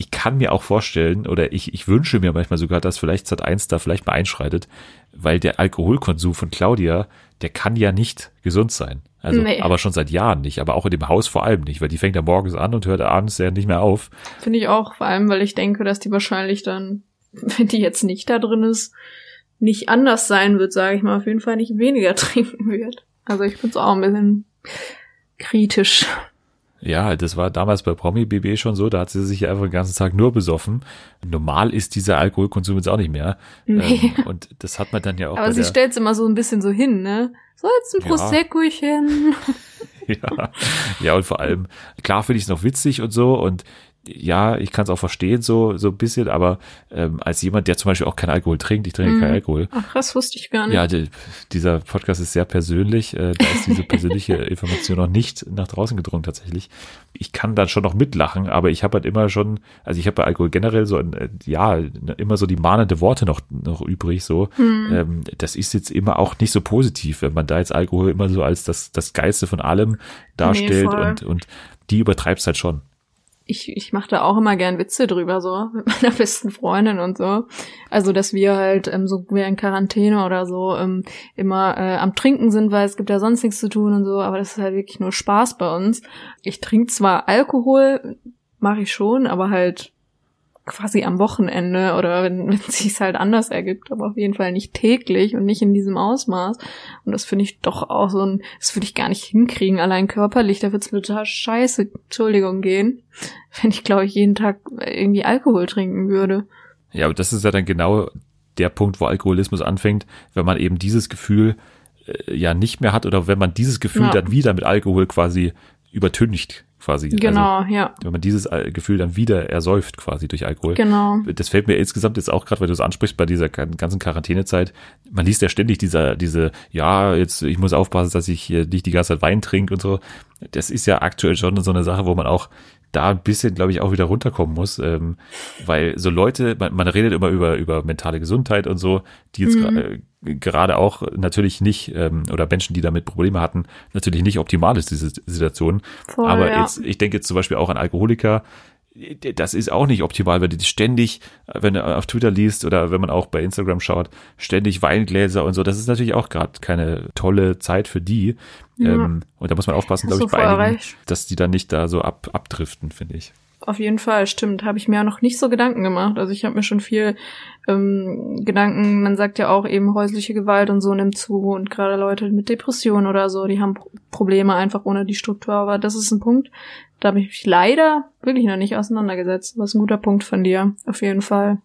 ich kann mir auch vorstellen oder ich, ich wünsche mir manchmal sogar, dass vielleicht Sat1 da vielleicht mal einschreitet, weil der Alkoholkonsum von Claudia, der kann ja nicht gesund sein. Also, nee. aber schon seit Jahren nicht, aber auch in dem Haus vor allem nicht, weil die fängt ja morgens an und hört abends ja nicht mehr auf. Finde ich auch, vor allem, weil ich denke, dass die wahrscheinlich dann, <laughs> wenn die jetzt nicht da drin ist, nicht anders sein wird, sage ich mal, auf jeden Fall nicht weniger <laughs> trinken wird. Also ich finde es auch ein bisschen kritisch. Ja, das war damals bei Promi BB schon so, da hat sie sich einfach den ganzen Tag nur besoffen. Normal ist dieser Alkoholkonsum jetzt auch nicht mehr. Nee. Ähm, und das hat man dann ja auch. Aber sie stellt es immer so ein bisschen so hin, ne? So jetzt ein Proseccochen. Ja. <laughs> ja. ja, und vor allem, klar finde ich es noch witzig und so und ja, ich kann es auch verstehen, so, so ein bisschen, aber ähm, als jemand, der zum Beispiel auch keinen Alkohol trinkt, ich trinke mm. keinen Alkohol. Ach, das wusste ich gar nicht. Ja, die, dieser Podcast ist sehr persönlich, äh, da ist diese persönliche <laughs> Information noch nicht nach draußen gedrungen tatsächlich. Ich kann dann schon noch mitlachen, aber ich habe halt immer schon, also ich habe bei Alkohol generell so, ein, äh, ja, immer so die mahnende Worte noch, noch übrig, so. Mm. Ähm, das ist jetzt immer auch nicht so positiv, wenn man da jetzt Alkohol immer so als das, das Geilste von allem darstellt nee, und, und die übertreibt es halt schon ich, ich mache da auch immer gern Witze drüber, so, <laughs> mit meiner besten Freundin und so. Also, dass wir halt ähm, so während Quarantäne oder so ähm, immer äh, am Trinken sind, weil es gibt ja sonst nichts zu tun und so, aber das ist halt wirklich nur Spaß bei uns. Ich trinke zwar Alkohol, mache ich schon, aber halt quasi am Wochenende oder wenn, wenn es sich halt anders ergibt, aber auf jeden Fall nicht täglich und nicht in diesem Ausmaß. Und das finde ich doch auch so ein, das würde ich gar nicht hinkriegen, allein körperlich, da wird es mir total scheiße, Entschuldigung, gehen, wenn ich, glaube ich, jeden Tag irgendwie Alkohol trinken würde. Ja, aber das ist ja dann genau der Punkt, wo Alkoholismus anfängt, wenn man eben dieses Gefühl äh, ja nicht mehr hat oder wenn man dieses Gefühl ja. dann wieder mit Alkohol quasi übertüncht quasi. Also genau, also, ja. Wenn man dieses Gefühl dann wieder ersäuft quasi durch Alkohol. Genau. Das fällt mir insgesamt jetzt auch gerade, weil du es ansprichst, bei dieser ganzen Quarantänezeit. Man liest ja ständig dieser, diese, ja, jetzt, ich muss aufpassen, dass ich hier nicht die ganze Zeit Wein trinke und so. Das ist ja aktuell schon so eine Sache, wo man auch da ein bisschen, glaube ich, auch wieder runterkommen muss, ähm, weil so Leute, man, man redet immer über über mentale Gesundheit und so, die jetzt mhm. gerade auch natürlich nicht ähm, oder Menschen, die damit Probleme hatten, natürlich nicht optimal ist diese Situation. Voll, Aber ja. jetzt, ich denke jetzt zum Beispiel auch an Alkoholiker, das ist auch nicht optimal, wenn du ständig, wenn du auf Twitter liest oder wenn man auch bei Instagram schaut, ständig Weingläser und so. Das ist natürlich auch gerade keine tolle Zeit für die. Ja. Ähm, und da muss man aufpassen, glaube ich, bei einigen, dass die dann nicht da so ab, abdriften, finde ich. Auf jeden Fall, stimmt. Habe ich mir ja noch nicht so Gedanken gemacht. Also ich habe mir schon viel ähm, Gedanken, man sagt ja auch eben häusliche Gewalt und so nimmt zu und gerade Leute mit Depressionen oder so, die haben Probleme einfach ohne die Struktur. Aber das ist ein Punkt, da habe ich mich leider wirklich noch nicht auseinandergesetzt. Was ein guter Punkt von dir, auf jeden Fall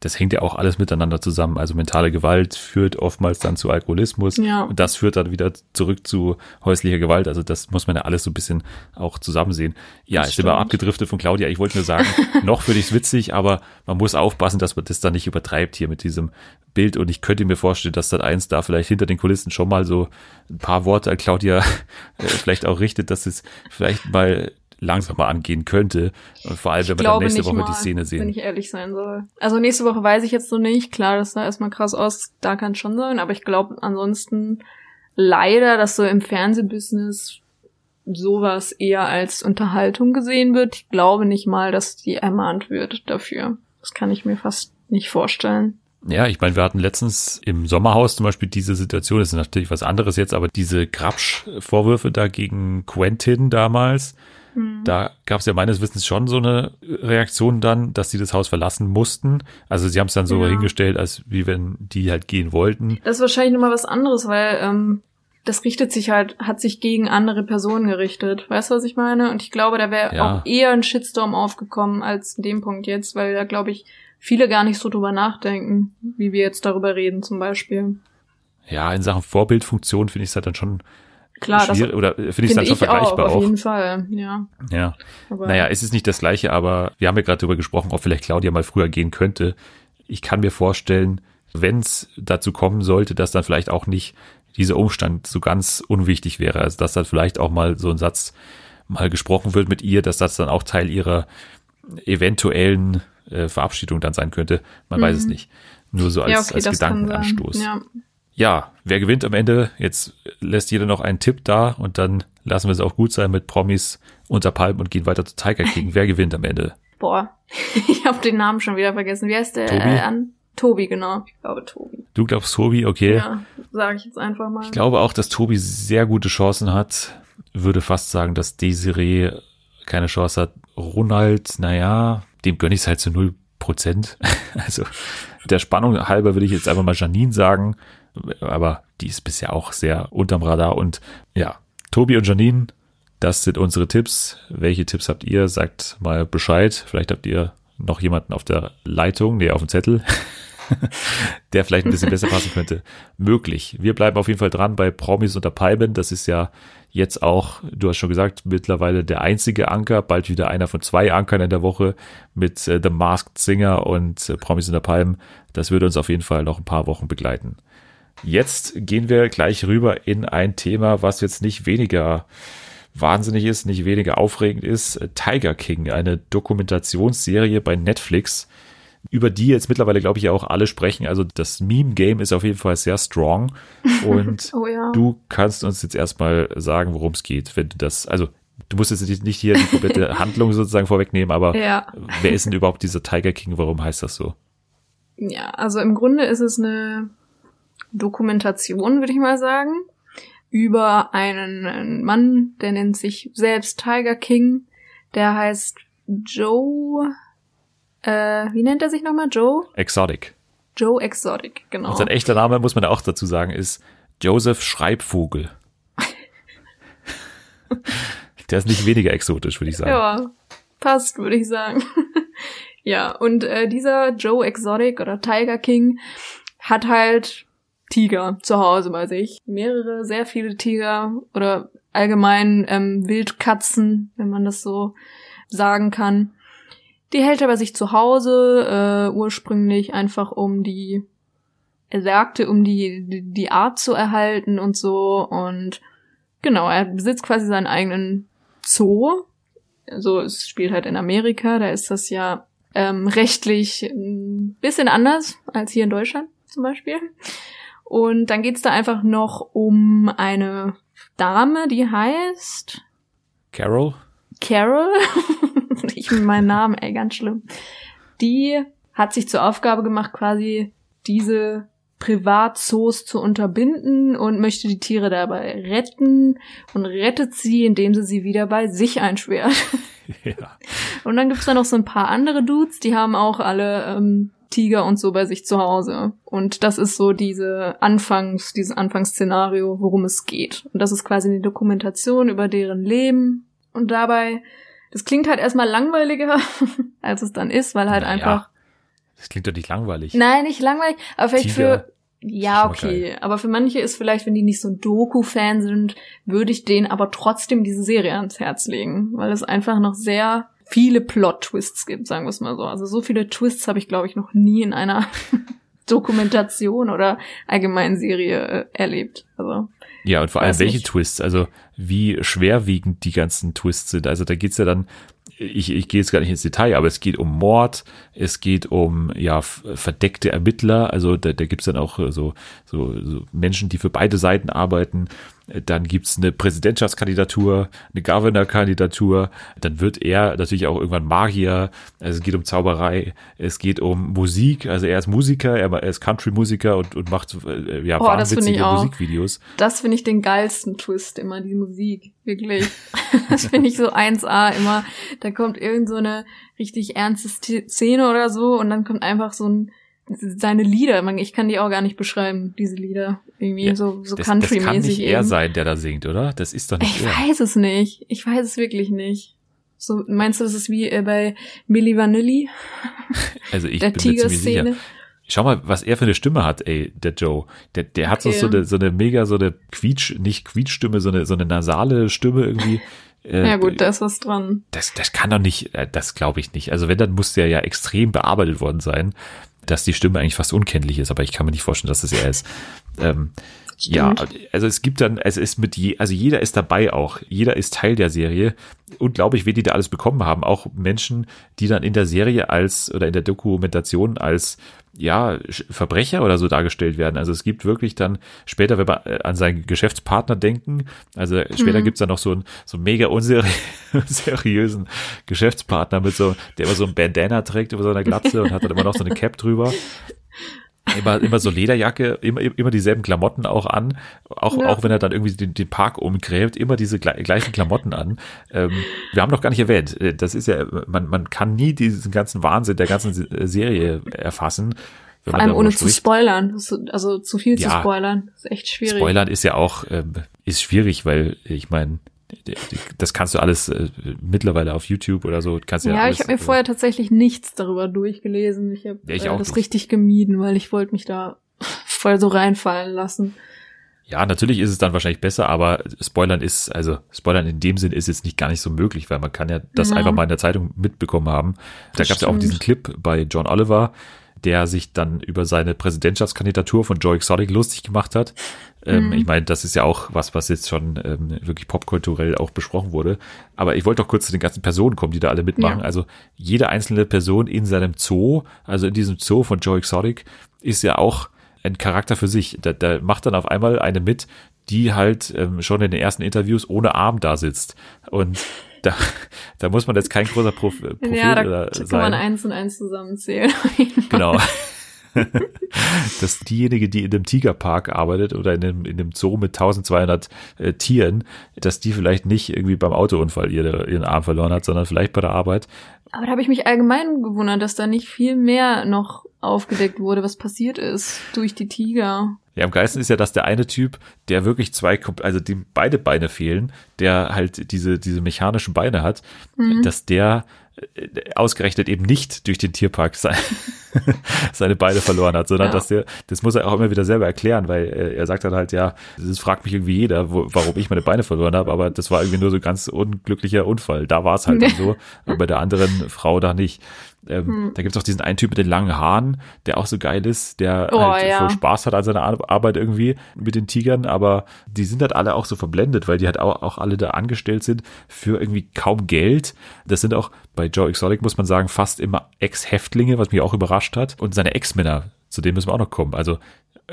das hängt ja auch alles miteinander zusammen. Also mentale Gewalt führt oftmals dann zu Alkoholismus ja. und das führt dann wieder zurück zu häuslicher Gewalt. Also das muss man ja alles so ein bisschen auch zusammen sehen. Ja, das ist immer abgedriftet von Claudia. Ich wollte nur sagen, <laughs> noch finde ich es witzig, aber man muss aufpassen, dass man das dann nicht übertreibt hier mit diesem Bild. Und ich könnte mir vorstellen, dass dann eins da vielleicht hinter den Kulissen schon mal so ein paar Worte an Claudia <laughs> äh, vielleicht auch richtet, dass es vielleicht mal langsam mal angehen könnte. Und vor allem, wenn wir dann nächste Woche mal, die Szene sehen. Wenn ich ehrlich sein soll. Also nächste Woche weiß ich jetzt so nicht. Klar, das sah erstmal krass aus. Da kann es schon sein. Aber ich glaube ansonsten leider, dass so im Fernsehbusiness sowas eher als Unterhaltung gesehen wird. Ich glaube nicht mal, dass die ermahnt wird dafür. Das kann ich mir fast nicht vorstellen. Ja, ich meine, wir hatten letztens im Sommerhaus zum Beispiel diese Situation, das ist natürlich was anderes jetzt, aber diese Grabsch-Vorwürfe da gegen Quentin damals, Mhm. Da gab es ja meines Wissens schon so eine Reaktion dann, dass sie das Haus verlassen mussten. Also sie haben es dann so ja. hingestellt, als wie wenn die halt gehen wollten. Das ist wahrscheinlich nochmal was anderes, weil ähm, das richtet sich halt, hat sich gegen andere Personen gerichtet. Weißt du, was ich meine? Und ich glaube, da wäre ja. auch eher ein Shitstorm aufgekommen als in dem Punkt jetzt, weil da glaube ich viele gar nicht so drüber nachdenken, wie wir jetzt darüber reden zum Beispiel. Ja, in Sachen Vorbildfunktion finde ich es halt dann schon Klar, das oder finde ich es dann schon vergleichbar auch. Auf jeden Fall, ja. Ja. Aber naja, es ist nicht das gleiche, aber wir haben ja gerade darüber gesprochen, ob vielleicht Claudia mal früher gehen könnte. Ich kann mir vorstellen, wenn es dazu kommen sollte, dass dann vielleicht auch nicht dieser Umstand so ganz unwichtig wäre. Also dass dann vielleicht auch mal so ein Satz mal gesprochen wird mit ihr, dass das dann auch Teil ihrer eventuellen äh, Verabschiedung dann sein könnte. Man mhm. weiß es mhm. nicht. Nur so als, ja, okay, als Gedankenanstoß. Ja. Ja, wer gewinnt am Ende? Jetzt lässt jeder noch einen Tipp da und dann lassen wir es auch gut sein mit Promis unter Palmen und gehen weiter zu Tiger King. <laughs> Wer gewinnt am Ende? Boah, <laughs> ich habe den Namen schon wieder vergessen. Wie heißt der? Tobi? Äh, an Tobi, genau. Ich glaube Tobi. Du glaubst Tobi, okay. Ja, sage ich jetzt einfach mal. Ich glaube auch, dass Tobi sehr gute Chancen hat. Würde fast sagen, dass Desiree keine Chance hat. Ronald, naja, dem gönne ich es halt zu null Prozent. <laughs> Also der Spannung halber würde ich jetzt einfach mal Janine sagen. Aber die ist bisher auch sehr unterm Radar. Und ja, Tobi und Janine, das sind unsere Tipps. Welche Tipps habt ihr? Sagt mal Bescheid. Vielleicht habt ihr noch jemanden auf der Leitung, nee, auf dem Zettel, <laughs> der vielleicht ein bisschen besser passen könnte. Möglich. Wir bleiben auf jeden Fall dran bei Promis unter Palmen. Das ist ja jetzt auch, du hast schon gesagt, mittlerweile der einzige Anker, bald wieder einer von zwei Ankern in der Woche mit äh, The Masked Singer und äh, Promis unter Palmen. Das würde uns auf jeden Fall noch ein paar Wochen begleiten. Jetzt gehen wir gleich rüber in ein Thema, was jetzt nicht weniger wahnsinnig ist, nicht weniger aufregend ist. Tiger King, eine Dokumentationsserie bei Netflix, über die jetzt mittlerweile, glaube ich, ja auch alle sprechen. Also das Meme-Game ist auf jeden Fall sehr strong. Und <laughs> Oh ja. du kannst uns jetzt erstmal sagen, worum es geht, wenn du das, also du musst jetzt nicht- nicht hier die komplette <laughs> Handlung sozusagen vorwegnehmen, aber Ja. wer ist denn überhaupt dieser Tiger King? Warum heißt das so? Ja, also im Grunde ist es eine Dokumentation, würde ich mal sagen, über einen, Mann, der nennt sich selbst Tiger King. Der heißt Joe. Äh, wie nennt er sich nochmal? Joe? Exotic. Joe Exotic, genau. Und sein echter Name, muss man auch dazu sagen, ist Joseph Schreibvogel. <laughs> Der ist nicht weniger exotisch, würde ich sagen. Ja, passt, würde ich sagen. <laughs> ja, und äh, dieser Joe Exotic oder Tiger King hat halt Tiger zu Hause bei sich. Mehrere, sehr viele Tiger oder allgemein ähm, Wildkatzen, wenn man das so sagen kann. Die hält er bei sich zu Hause, äh, ursprünglich einfach um die, er sagte, um die, die, die Art zu erhalten und so. Und genau, er besitzt quasi seinen eigenen Zoo. Also es spielt halt in Amerika, da ist das ja ähm, rechtlich ein bisschen anders als hier in Deutschland zum Beispiel. Und dann geht's da einfach noch um eine Dame, die heißt Carol? Carol. <laughs> ich mit meinem Namen, ey, ganz schlimm. Die hat sich zur Aufgabe gemacht, quasi diese Privatzoos zu unterbinden und möchte die Tiere dabei retten und rettet sie, indem sie sie wieder bei sich einsperrt. <laughs> Ja. Und dann gibt's da noch so ein paar andere Dudes, die haben auch alle ähm, Tiger und so bei sich zu Hause. Und das ist so diese Anfangs, dieses Anfangsszenario, worum es geht. Und das ist quasi eine Dokumentation über deren Leben. Und dabei, das klingt halt erstmal langweiliger, <laughs> als es dann ist, weil halt Naja, einfach. Das klingt doch nicht langweilig. Nein, nicht langweilig, aber vielleicht Tiger. für. Ja, okay. Aber für manche ist vielleicht, wenn die nicht so ein Doku-Fan sind, würde ich denen aber trotzdem diese Serie ans Herz legen, weil es einfach noch sehr viele Plot-Twists gibt, sagen wir es mal so. Also so viele Twists habe ich, glaube ich, noch nie in einer <laughs> Dokumentation oder allgemeinen Serie äh, erlebt. Also Ja, und vor allem welche nicht. Twists, also wie schwerwiegend die ganzen Twists sind. Also da geht's ja dann, ich, ich gehe jetzt gar nicht ins Detail, aber es geht um Mord, es geht um ja verdeckte Ermittler, also da, da gibt's dann auch äh, so, so, so Menschen, die für beide Seiten arbeiten. Dann gibt's eine Präsidentschaftskandidatur, eine Governor-Kandidatur. Dann wird er natürlich auch irgendwann Magier. Also es geht um Zauberei, es geht um Musik. Also er ist Musiker, er, ist Country-Musiker und, und macht äh, ja Oh, das wahnwitzige auch. Musikvideos. das finde ich den geilsten Twist immer, die Musik. Wirklich. <laughs> Das finde ich so 1A immer. Da kommt irgend so eine richtig ernste Szene oder so und dann kommt einfach so ein seine Lieder, man, ich kann die auch gar nicht beschreiben, diese Lieder. Irgendwie Ja, so, so das, das kann Country-mäßig nicht er eben. sein, der da singt, oder? Das ist doch nicht Ich er. weiß es nicht. Ich weiß es wirklich nicht. So, meinst du, das ist wie äh, bei Milli Vanilli, <laughs> Also ich der bin mir ziemlich sicher. Schau mal, was er für eine Stimme hat, ey, der Joe. Der, der hat so, Okay. so, eine, so eine mega, so eine Quietsch, nicht Quietschstimme, so eine, so eine nasale Stimme irgendwie. <laughs> Äh, Ja gut, da ist was dran. das, das kann doch nicht, äh, das glaube ich nicht. Also wenn, dann muss der ja extrem bearbeitet worden sein, dass die Stimme eigentlich fast unkenntlich ist, aber ich kann mir nicht vorstellen, dass es er ist. Ähm, Ja, also es gibt dann, es ist mit je, also jeder ist dabei auch, jeder ist Teil der Serie. Unglaublich, wen die da alles bekommen haben. Auch Menschen, die dann in der Serie als oder in der Dokumentation als ja, Verbrecher oder so dargestellt werden. Also es gibt wirklich dann später, wenn wir äh, an seinen Geschäftspartner denken, also später mhm. gibt's dann noch so einen, so mega <laughs> unseriösen Geschäftspartner mit so, der immer so ein Bandana trägt über seiner Glatze und hat dann immer noch so eine Cap drüber immer, immer so Lederjacke, immer, immer dieselben Klamotten auch an, auch, ja. auch wenn er dann irgendwie den, den Park umgräbt, immer diese gleichen Klamotten an. Ähm, wir haben noch gar nicht erwähnt, äh, das ist ja, man, man kann nie diesen ganzen Wahnsinn der ganzen Serie erfassen. Vor allem ohne zu spoilern, also zu viel ja, zu spoilern, ist echt schwierig. Spoilern ist ja auch, ähm, ist schwierig, weil ich meine, das kannst du alles äh, mittlerweile auf YouTube oder so. Kannst ja, ja alles, ich habe mir äh, vorher tatsächlich nichts darüber durchgelesen. Ich habe ja, äh, das nicht. richtig gemieden, weil ich wollte mich da <laughs> voll so reinfallen lassen. Ja, natürlich ist es dann wahrscheinlich besser, aber Spoilern ist, also Spoilern in dem Sinn ist jetzt nicht gar nicht so möglich, weil man kann ja das ja. einfach mal in der Zeitung mitbekommen haben. Da gab es ja auch diesen Clip bei John Oliver, der sich dann über seine Präsidentschaftskandidatur von Joe Exotic lustig gemacht hat. Ähm, mhm. Ich meine, das ist ja auch was, was jetzt schon ähm, wirklich popkulturell auch besprochen wurde. Aber ich wollte doch kurz zu den ganzen Personen kommen, die da alle mitmachen. Ja. Also jede einzelne Person in seinem Zoo, also in diesem Zoo von Joe Exotic, ist ja auch ein Charakter für sich. Da, da macht dann auf einmal eine mit, die halt ähm, schon in den ersten Interviews ohne Arm da sitzt. Und da, da muss man jetzt kein großer Prof Profil ja, da sein. kann man eins und eins zusammenzählen. Genau. Dass diejenige, die in dem Tigerpark arbeitet oder in dem, in dem Zoo mit 1200 äh, Tieren, dass die vielleicht nicht irgendwie beim Autounfall ihre, ihren Arm verloren hat, sondern vielleicht bei der Arbeit. Aber da habe ich mich allgemein gewundert, dass da nicht viel mehr noch aufgedeckt wurde, was passiert ist durch die Tiger. Ja, am geilsten ist ja, dass der eine Typ, der wirklich zwei, also dem beide Beine fehlen, der halt diese, diese mechanischen Beine hat, mhm. dass der ausgerechnet eben nicht durch den Tierpark sein, <laughs> seine Beine verloren hat, sondern ja. dass der, das muss er auch immer wieder selber erklären, weil er, er sagt dann halt, ja, das fragt mich irgendwie jeder, wo, warum ich meine Beine verloren habe, aber das war irgendwie nur so ein ganz unglücklicher Unfall. Da war es halt dann so, aber bei der anderen Frau da nicht. Ähm, hm. Da gibt's auch diesen einen Typ mit den langen Haaren, der auch so geil ist, der oh, halt ja. voll Spaß hat an seiner Arbeit irgendwie mit den Tigern, aber die sind halt alle auch so verblendet, weil die halt auch, auch alle da angestellt sind für irgendwie kaum Geld. Das sind auch bei Joe Exotic, muss man sagen, fast immer Ex-Häftlinge, was mich auch überrascht hat. Und seine Ex-Männer, zu denen müssen wir auch noch kommen. Also,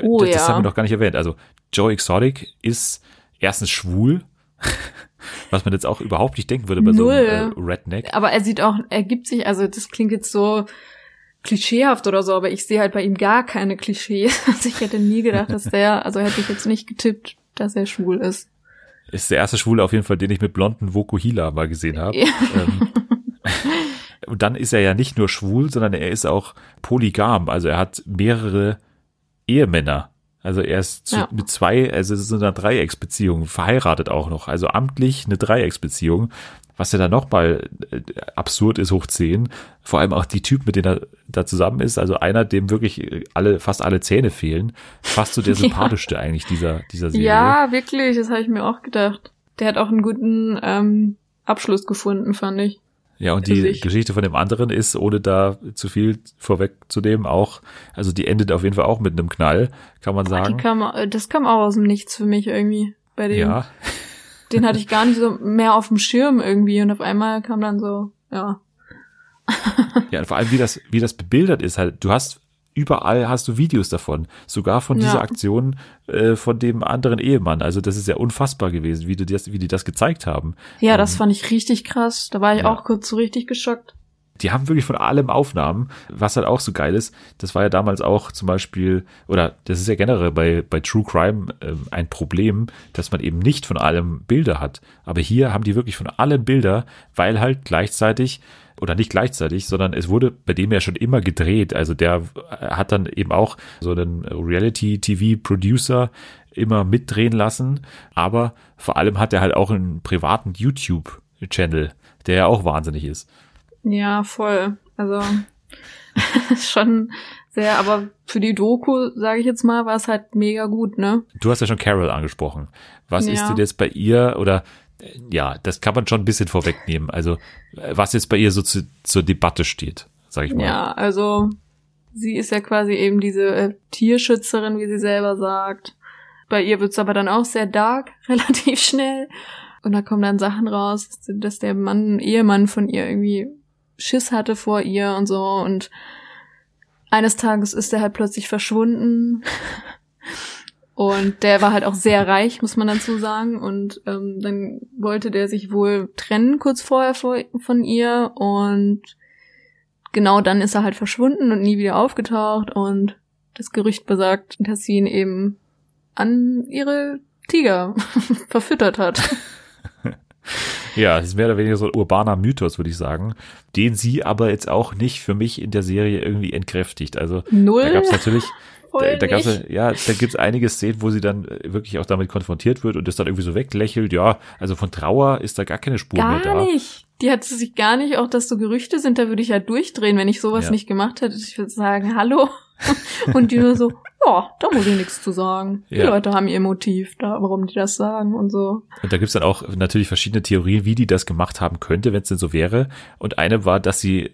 oh, das, das haben wir noch gar nicht erwähnt. Also, Joe Exotic ist erstens schwul. <laughs> was man jetzt auch überhaupt nicht denken würde bei Null. so einem äh, Redneck. Aber er sieht auch, er gibt sich, also das klingt jetzt so klischeehaft oder so, aber ich sehe halt bei ihm gar keine Klischees. <laughs> Also ich hätte nie gedacht, dass der, also hätte ich jetzt nicht getippt, dass er schwul ist. Ist der erste Schwule auf jeden Fall, den ich mit blonden Vokuhila mal gesehen habe. Ja. Ähm, und <laughs> dann ist er ja nicht nur schwul, sondern er ist auch polygam. Also er hat mehrere Ehemänner. Also er ist zu, ja. mit zwei, also es ist eine Dreiecksbeziehung, verheiratet auch noch. Also amtlich eine Dreiecksbeziehung. Was ja dann nochmal äh, absurd ist, hoch zehn. Vor allem auch die Typ, mit denen er da zusammen ist. Also einer, dem wirklich alle, fast alle Zähne fehlen. Fast so der <laughs> sympathischste ja. eigentlich dieser, dieser Serie. Ja, wirklich, das habe ich mir auch gedacht. Der hat auch einen guten ähm, Abschluss gefunden, fand ich. Ja, und die sich. Geschichte von dem anderen ist, ohne da zu viel vorwegzunehmen, auch, also die endet auf jeden Fall auch mit einem Knall, kann man sagen. Kam, das kam auch aus dem Nichts für mich irgendwie bei dem. Ja. <laughs> Den hatte ich gar nicht so mehr auf dem Schirm irgendwie und auf einmal kam dann so, ja. ja, und vor allem wie das, wie das bebildert ist halt. Du hast überall hast du Videos davon, sogar von dieser ja. Aktion äh, von dem anderen Ehemann. Also das ist ja unfassbar gewesen, wie die das, wie die das gezeigt haben. Ja, ähm, das fand ich richtig krass. Da war ich ja. auch kurz so richtig geschockt. Die haben wirklich von allem Aufnahmen, was halt auch so geil ist. Das war ja damals auch zum Beispiel, oder das ist ja generell bei, bei True Crime äh, ein Problem, dass man eben nicht von allem Bilder hat. Aber hier haben die wirklich von allem Bilder, weil halt gleichzeitig oder nicht gleichzeitig, sondern es wurde bei dem ja schon immer gedreht. Also der hat dann eben auch so einen Reality-TV-Producer immer mitdrehen lassen, aber vor allem hat er halt auch einen privaten YouTube-Channel, der ja auch wahnsinnig ist. Ja, voll. Also <laughs> schon sehr, aber für die Doku, sage ich jetzt mal, war es halt mega gut, ne? Du hast ja schon Carol angesprochen. Was ja. ist denn jetzt bei ihr oder ja, das kann man schon ein bisschen vorwegnehmen. Also, was jetzt bei ihr so zu, zur Debatte steht, sag ich mal. Ja, also sie ist ja quasi eben diese äh, Tierschützerin, wie sie selber sagt. Bei ihr wird's aber dann auch sehr dark, <laughs> relativ schnell. Und da kommen dann Sachen raus, dass der Mann, Ehemann von ihr irgendwie Schiss hatte vor ihr und so. Und eines Tages ist er halt plötzlich verschwunden. <laughs> Und der war halt auch sehr reich, muss man dazu sagen. Und ähm, dann wollte der sich wohl trennen kurz vorher von ihr. Und genau dann ist er halt verschwunden und nie wieder aufgetaucht. Und das Gerücht besagt, dass sie ihn eben an ihre Tiger <laughs> verfüttert hat. <laughs> Ja, es ist mehr oder weniger so ein urbaner Mythos, würde ich sagen, den sie aber jetzt auch nicht für mich in der Serie irgendwie entkräftigt. Also Null? da gab es natürlich, <laughs> da, da gab's, ja, da gibt's einige Szenen, wo sie dann wirklich auch damit konfrontiert wird und das dann irgendwie so weglächelt. Ja, also von Trauer ist da gar keine Spur Gar mehr da. nicht. Die hat sich gar nicht, auch dass so Gerüchte sind, da würde ich ja durchdrehen, wenn ich sowas Ja. nicht gemacht hätte. Ich würde sagen, hallo. <laughs> Und die nur so, ja, da muss ich nichts zu sagen. Die Ja. Leute haben ihr Motiv, da, warum die das sagen und so. Und da gibt's dann auch natürlich verschiedene Theorien, wie die das gemacht haben könnte, wenn es denn so wäre. Und eine war, dass sie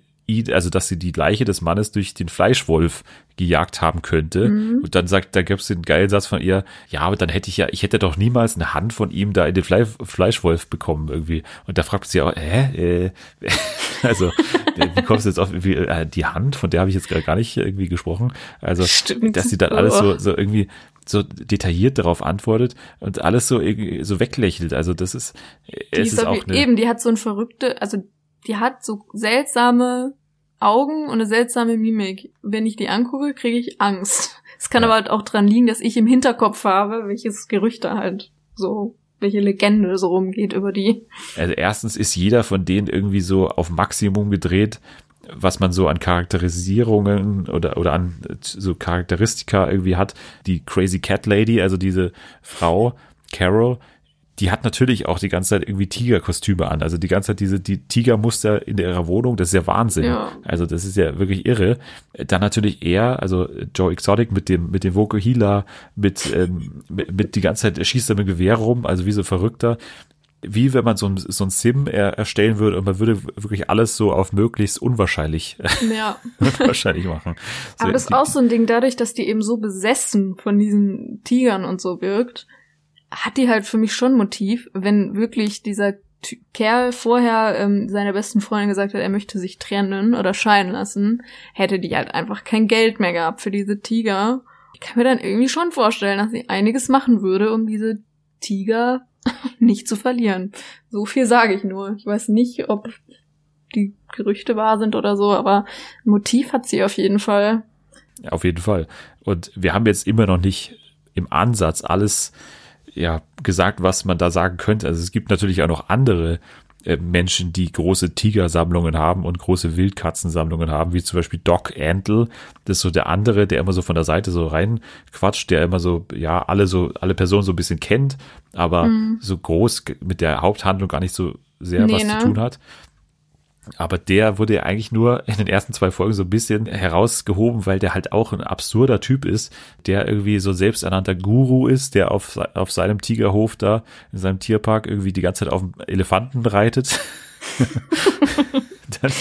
also dass sie die Leiche des Mannes durch den Fleischwolf gejagt haben könnte. Und dann sagt, da gibt's den geilen Satz von ihr, ja, aber dann hätte ich ja, ich hätte doch niemals eine Hand von ihm da in den Fle Fleischwolf bekommen irgendwie. Und da fragt sie auch, hä? Äh, <laughs> also, wie kommst du jetzt auf irgendwie, äh, die Hand, von der habe ich jetzt gar nicht irgendwie gesprochen. Also, Stimmt. dass sie dann alles so, so irgendwie so detailliert darauf antwortet und alles so irgendwie so weglächelt. Also das ist, Die es ist auch eine, eben, die hat so ein verrückte, also die hat so seltsame Augen und eine seltsame Mimik. Wenn ich die angucke, kriege ich Angst. <laughs> Es kann Ja. aber halt auch dran liegen, dass ich im Hinterkopf habe, welches Gerüchte halt so, welche Legende so rumgeht über die. also erstens ist jeder von denen irgendwie so auf Maximum gedreht, was man so an Charakterisierungen oder, oder an so Charakteristika irgendwie hat. Die Crazy Cat Lady, also diese Frau, Carol, die hat natürlich auch die ganze Zeit irgendwie Tigerkostüme an. Also die ganze Zeit diese die Tigermuster in ihrer Wohnung, das ist ja Wahnsinn. Ja. Also das ist ja wirklich irre. Dann natürlich er, also Joe Exotic mit dem mit dem Vokuhila, mit ähm, mit, mit die ganze Zeit er schießt er mit Gewehr rum, also wie so verrückter. Wie wenn man so ein, so ein Sim er, erstellen würde und man würde wirklich alles so auf möglichst unwahrscheinlich <laughs> Ja. unwahrscheinlich machen. So, Aber das ist auch so ein Ding, dadurch, dass die eben so besessen von diesen Tigern und so wirkt, hat die halt für mich schon Motiv, wenn wirklich dieser Ty- Kerl vorher ähm, seiner besten Freundin gesagt hat, er möchte sich trennen oder scheiden lassen, hätte die halt einfach kein Geld mehr gehabt für diese Tiger. Ich kann mir dann irgendwie schon vorstellen, dass sie einiges machen würde, um diese Tiger <laughs> nicht zu verlieren. So viel sage ich nur. Ich weiß nicht, ob die Gerüchte wahr sind oder so, aber Motiv hat sie auf jeden Fall. Auf jeden Fall. Und wir haben jetzt immer noch nicht im Ansatz alles ja gesagt, was man da sagen könnte. Also es gibt natürlich auch noch andere äh, Menschen, die große Tigersammlungen haben und große Wildkatzensammlungen haben, wie zum Beispiel Doc Antle. Das ist so der andere, der immer so von der Seite so rein quatscht, der immer so, ja, alle so, alle Personen so ein bisschen kennt, aber so groß mit der Haupthandlung gar nicht so sehr Nee, was ne? zu tun hat. Aber der wurde ja eigentlich nur in den ersten zwei Folgen so ein bisschen herausgehoben, weil der halt auch ein absurder Typ ist, der irgendwie so selbsternannter Guru ist, der auf, auf seinem Tigerhof da, in seinem Tierpark irgendwie die ganze Zeit auf dem Elefanten reitet. <laughs> dann,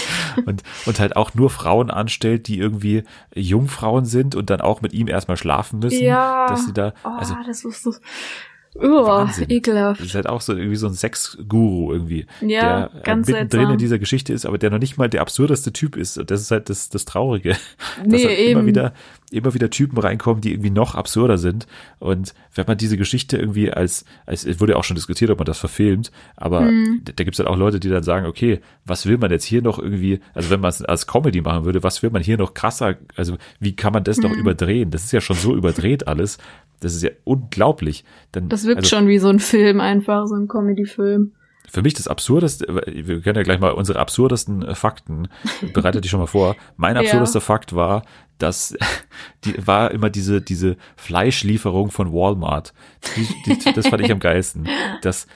und, und halt auch nur Frauen anstellt, die irgendwie Jungfrauen sind und dann auch mit ihm erstmal schlafen müssen. Ja. Dass sie da, Oh, also das ist so. Oh, Wahnsinn. Das ekelhaft. ist halt auch so irgendwie so ein Sexguru irgendwie, Ja, der ganz mittendrin seltsam. in dieser Geschichte ist, aber der noch nicht mal der absurdeste Typ ist. Das ist halt das, das Traurige. <laughs> dass Nee, halt immer eben. wieder, immer wieder Typen reinkommen, die irgendwie noch absurder sind. Und wenn man diese Geschichte irgendwie als, als es wurde ja auch schon diskutiert, ob man das verfilmt, aber Mhm. da, da gibt es halt auch Leute, die dann sagen, okay, was will man jetzt hier noch irgendwie, also wenn man es als Comedy machen würde, was will man hier noch krasser, also wie kann man das Mhm. noch überdrehen? Das ist ja schon so überdreht alles. Das ist ja unglaublich. Dann, Das wirkt also, schon wie so ein Film einfach, so ein Comedy-Film. Für mich das absurdeste, wir können ja gleich mal unsere absurdesten äh, Fakten, bereitet die schon mal vor. Mein <laughs> Ja. absurdester Fakt war, dass <laughs> die war immer diese diese Fleischlieferung von Walmart. Die, die, das fand ich am geilsten, dass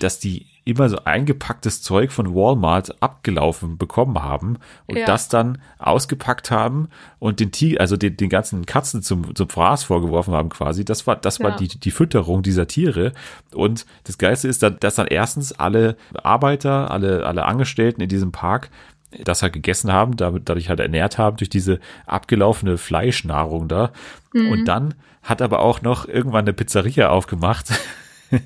dass die immer so eingepacktes Zeug von Walmart abgelaufen bekommen haben und Ja. das dann ausgepackt haben und den Tiger, also den, den ganzen Katzen zum zum Fraß vorgeworfen haben quasi. Das war das war Ja. die die Fütterung dieser Tiere und das Geilste ist dann, dass dann erstens alle Arbeiter, alle alle Angestellten in diesem Park das halt gegessen haben, damit, dadurch halt ernährt haben durch diese abgelaufene Fleischnahrung da. Mhm. Und dann hat aber auch noch irgendwann eine Pizzeria aufgemacht. <laughs>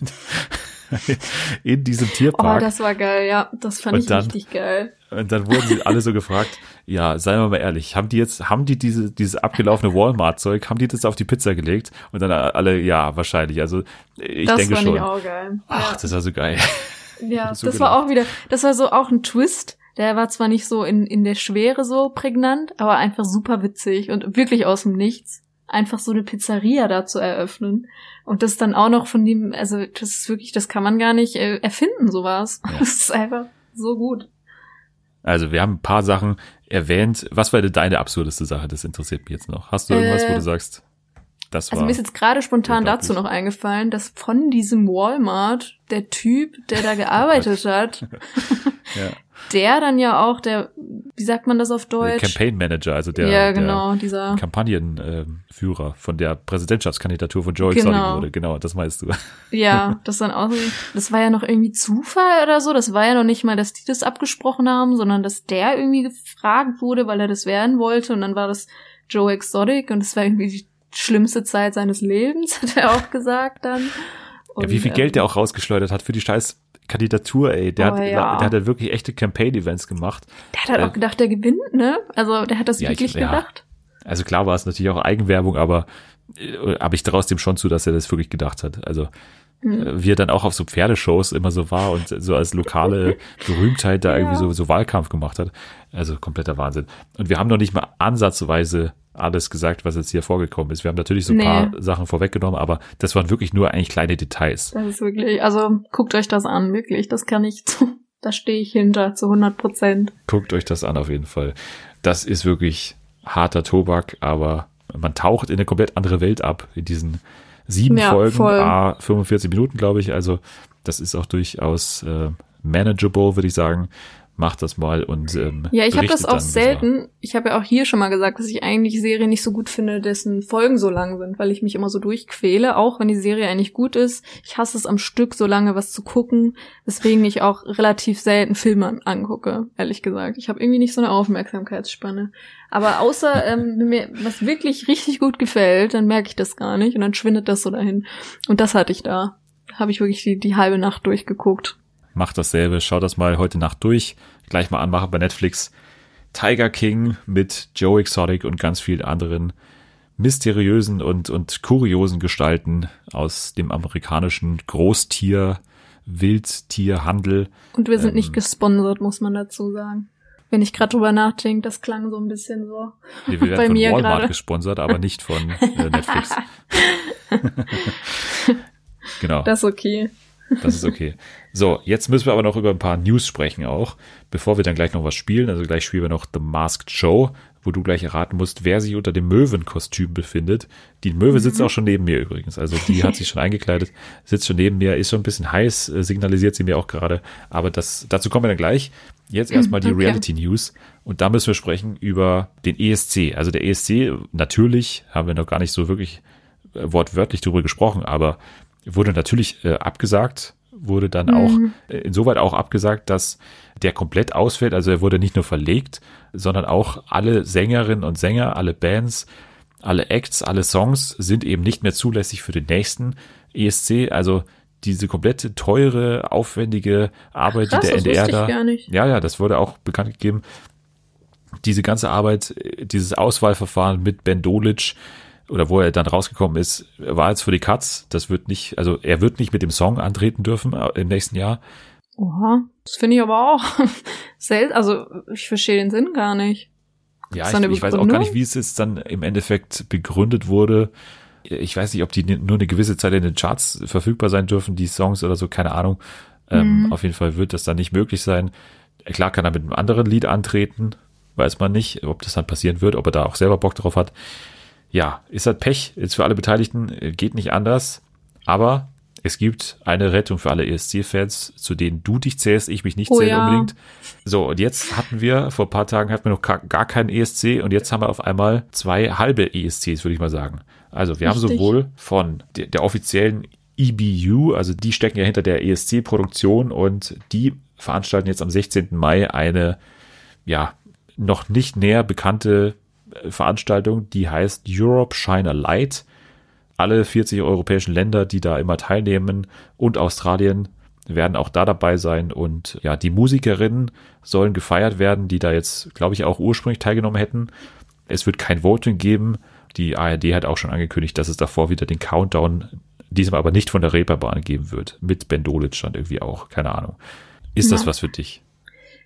<laughs> in diesem Tierpark. Oh, das war geil, ja. Das fand und ich dann, richtig geil. Und dann wurden sie alle so <laughs> gefragt, ja, seien wir mal ehrlich, haben die jetzt, haben die diese, dieses abgelaufene Walmart-Zeug, haben die das auf die Pizza gelegt? Und dann alle, ja, wahrscheinlich. Also ich das denke schon. Das fand ich auch geil. Ach, ja. das war so geil. <laughs> Ja, so das gelacht. war auch wieder, das war so auch ein Twist. Der war zwar nicht so in, in der Schwere so prägnant, aber einfach super witzig und wirklich aus dem Nichts. Einfach so eine Pizzeria da zu eröffnen. Und das dann auch noch von dem, also das ist wirklich, das kann man gar nicht äh, erfinden, sowas. Ja. <laughs> Das ist einfach so gut. Also wir haben ein paar Sachen erwähnt. Was war denn deine absurdeste Sache? Das interessiert mich jetzt noch. Hast du irgendwas, äh, wo du sagst, das war. Also mir ist jetzt gerade spontan dazu noch eingefallen, dass von diesem Walmart der Typ, der da gearbeitet <laughs> hat, <laughs> ja. Der dann ja auch der, wie sagt man das auf Deutsch? Der Campaign Manager, also der, ja, genau, der dieser Kampagnenführer äh, von der Präsidentschaftskandidatur von Joe genau. Exotic wurde. Genau, das meinst du. <laughs> Ja, das dann auch, das war ja noch irgendwie Zufall oder so. Das war ja noch nicht mal, dass die das abgesprochen haben, sondern dass der irgendwie gefragt wurde, weil er das werden wollte. Und dann war das Joe Exotic und es war irgendwie die schlimmste Zeit seines Lebens, <laughs> hat er auch gesagt dann. Und, ja, wie viel Geld ähm, der auch rausgeschleudert hat für die scheiß Kandidatur, ey. Der, oh, hat, ja. der hat ja wirklich echte Campaign-Events gemacht. Der hat halt äh, auch gedacht, der gewinnt, ne? Also der hat das ja, wirklich ich, gedacht. Ja. Also klar war es natürlich auch Eigenwerbung, aber äh, habe ich daraus dem schon zu, dass er das wirklich gedacht hat. Also mhm. wie er dann auch auf so Pferdeshows immer so war und so als lokale <laughs> Berühmtheit da ja. irgendwie so, so Wahlkampf gemacht hat. Also kompletter Wahnsinn. Und wir haben noch nicht mal ansatzweise alles gesagt, was jetzt hier vorgekommen ist. Wir haben natürlich so ein nee. paar Sachen vorweggenommen, aber das waren wirklich nur eigentlich kleine Details. Das ist wirklich, also guckt euch das an, wirklich. Das kann ich, da stehe ich hinter zu 100 Prozent. Guckt euch das an auf jeden Fall. Das ist wirklich harter Tobak, aber man taucht in eine komplett andere Welt ab in diesen sieben ja, Folgen, voll. ah, 45 Minuten, glaube ich. Also das ist auch durchaus äh, manageable, würde ich sagen macht das mal und ähm, ja, ich habe das auch selten. Ich habe ja auch hier schon mal gesagt, dass ich eigentlich Serien nicht so gut finde, dessen Folgen so lang sind, weil ich mich immer so durchquäle, auch wenn die Serie eigentlich gut ist. Ich hasse es am Stück so lange was zu gucken, weswegen ich auch relativ selten Filme angucke, ehrlich gesagt. Ich habe irgendwie nicht so eine Aufmerksamkeitsspanne. Aber außer <laughs> ähm, mir was wirklich richtig gut gefällt, dann merke ich das gar nicht und dann schwindet das so dahin. Und das hatte ich da. Habe ich wirklich die, die halbe Nacht durchgeguckt macht dasselbe. Schau das mal heute Nacht durch. Gleich mal anmachen bei Netflix. Tiger King mit Joe Exotic und ganz vielen anderen mysteriösen und, und kuriosen Gestalten aus dem amerikanischen Großtier, Wildtierhandel. Und wir sind ähm, nicht gesponsert, muss man dazu sagen. Wenn ich gerade drüber nachdenke, das klang so ein bisschen so. Nee, wir werden <laughs> bei von mir Walmart grade. gesponsert, aber nicht von äh, Netflix. <laughs> genau. Das ist okay. Das ist okay. So, jetzt müssen wir aber noch über ein paar News sprechen auch, bevor wir dann gleich noch was spielen. Also gleich spielen wir noch The Masked Show, wo du gleich erraten musst, wer sich unter dem Möwenkostüm befindet. Die Möwe sitzt mhm. auch schon neben mir übrigens. Also die hat sich schon eingekleidet, <laughs> sitzt schon neben mir, ist schon ein bisschen heiß, äh, signalisiert sie mir auch gerade. Aber das, dazu kommen wir dann gleich. Jetzt erstmal die okay. Reality News. Und da müssen wir sprechen über den ESC. Also der ESC, natürlich haben wir noch gar nicht so wirklich äh, wortwörtlich darüber gesprochen, aber wurde natürlich äh, abgesagt, wurde dann mhm. auch äh, insoweit auch abgesagt, dass der komplett ausfällt. Also er wurde nicht nur verlegt, sondern auch alle Sängerinnen und Sänger, alle Bands, alle Acts, alle Songs sind eben nicht mehr zulässig für den nächsten ESC. Also diese komplette teure, aufwendige Arbeit, Krass, die der NDR da. Ja, ja, das wurde auch bekannt gegeben. Diese ganze Arbeit, dieses Auswahlverfahren mit Ben Dolic, oder wo er dann rausgekommen ist, war jetzt für die Katz. Das wird nicht, also er wird nicht mit dem Song antreten dürfen äh, im nächsten Jahr. Oha, das finde ich aber auch <laughs> selten. Also ich verstehe den Sinn gar nicht. Ja, ich, ich weiß auch gar nicht, wie es jetzt dann im Endeffekt begründet wurde. Ich weiß nicht, ob die nur eine gewisse Zeit in den Charts verfügbar sein dürfen, die Songs oder so, keine Ahnung. Ähm, mhm. Auf jeden Fall wird das dann nicht möglich sein. Klar kann er mit einem anderen Lied antreten, weiß man nicht, ob das dann passieren wird, ob er da auch selber Bock drauf hat ja, ist halt Pech jetzt für alle Beteiligten, äh, geht nicht anders. Aber es gibt eine Rettung für alle ESC-Fans, zu denen du dich zählst, ich mich nicht oh, zähle ja. unbedingt. So, und jetzt hatten wir, vor ein paar Tagen hatten wir noch gar keinen ESC und jetzt haben wir auf einmal zwei halbe ESCs, würde ich mal sagen. Also wir Richtig. haben sowohl von der, der offiziellen EBU, also die stecken ja hinter der ESC-Produktion und die veranstalten jetzt am 16. Mai eine ja, noch nicht näher bekannte Veranstaltung, die heißt Europe Shine a Light. Alle 40 europäischen Länder, die da immer teilnehmen und Australien werden auch da dabei sein und ja, die Musikerinnen sollen gefeiert werden, die da jetzt, glaube ich, auch ursprünglich teilgenommen hätten. Es wird kein Voting geben. Die ARD hat auch schon angekündigt, dass es davor wieder den Countdown, diesmal aber nicht von der Reeperbahn geben wird. Mit Ben Dolitz stand irgendwie auch, keine Ahnung. Ist ja. das was für dich?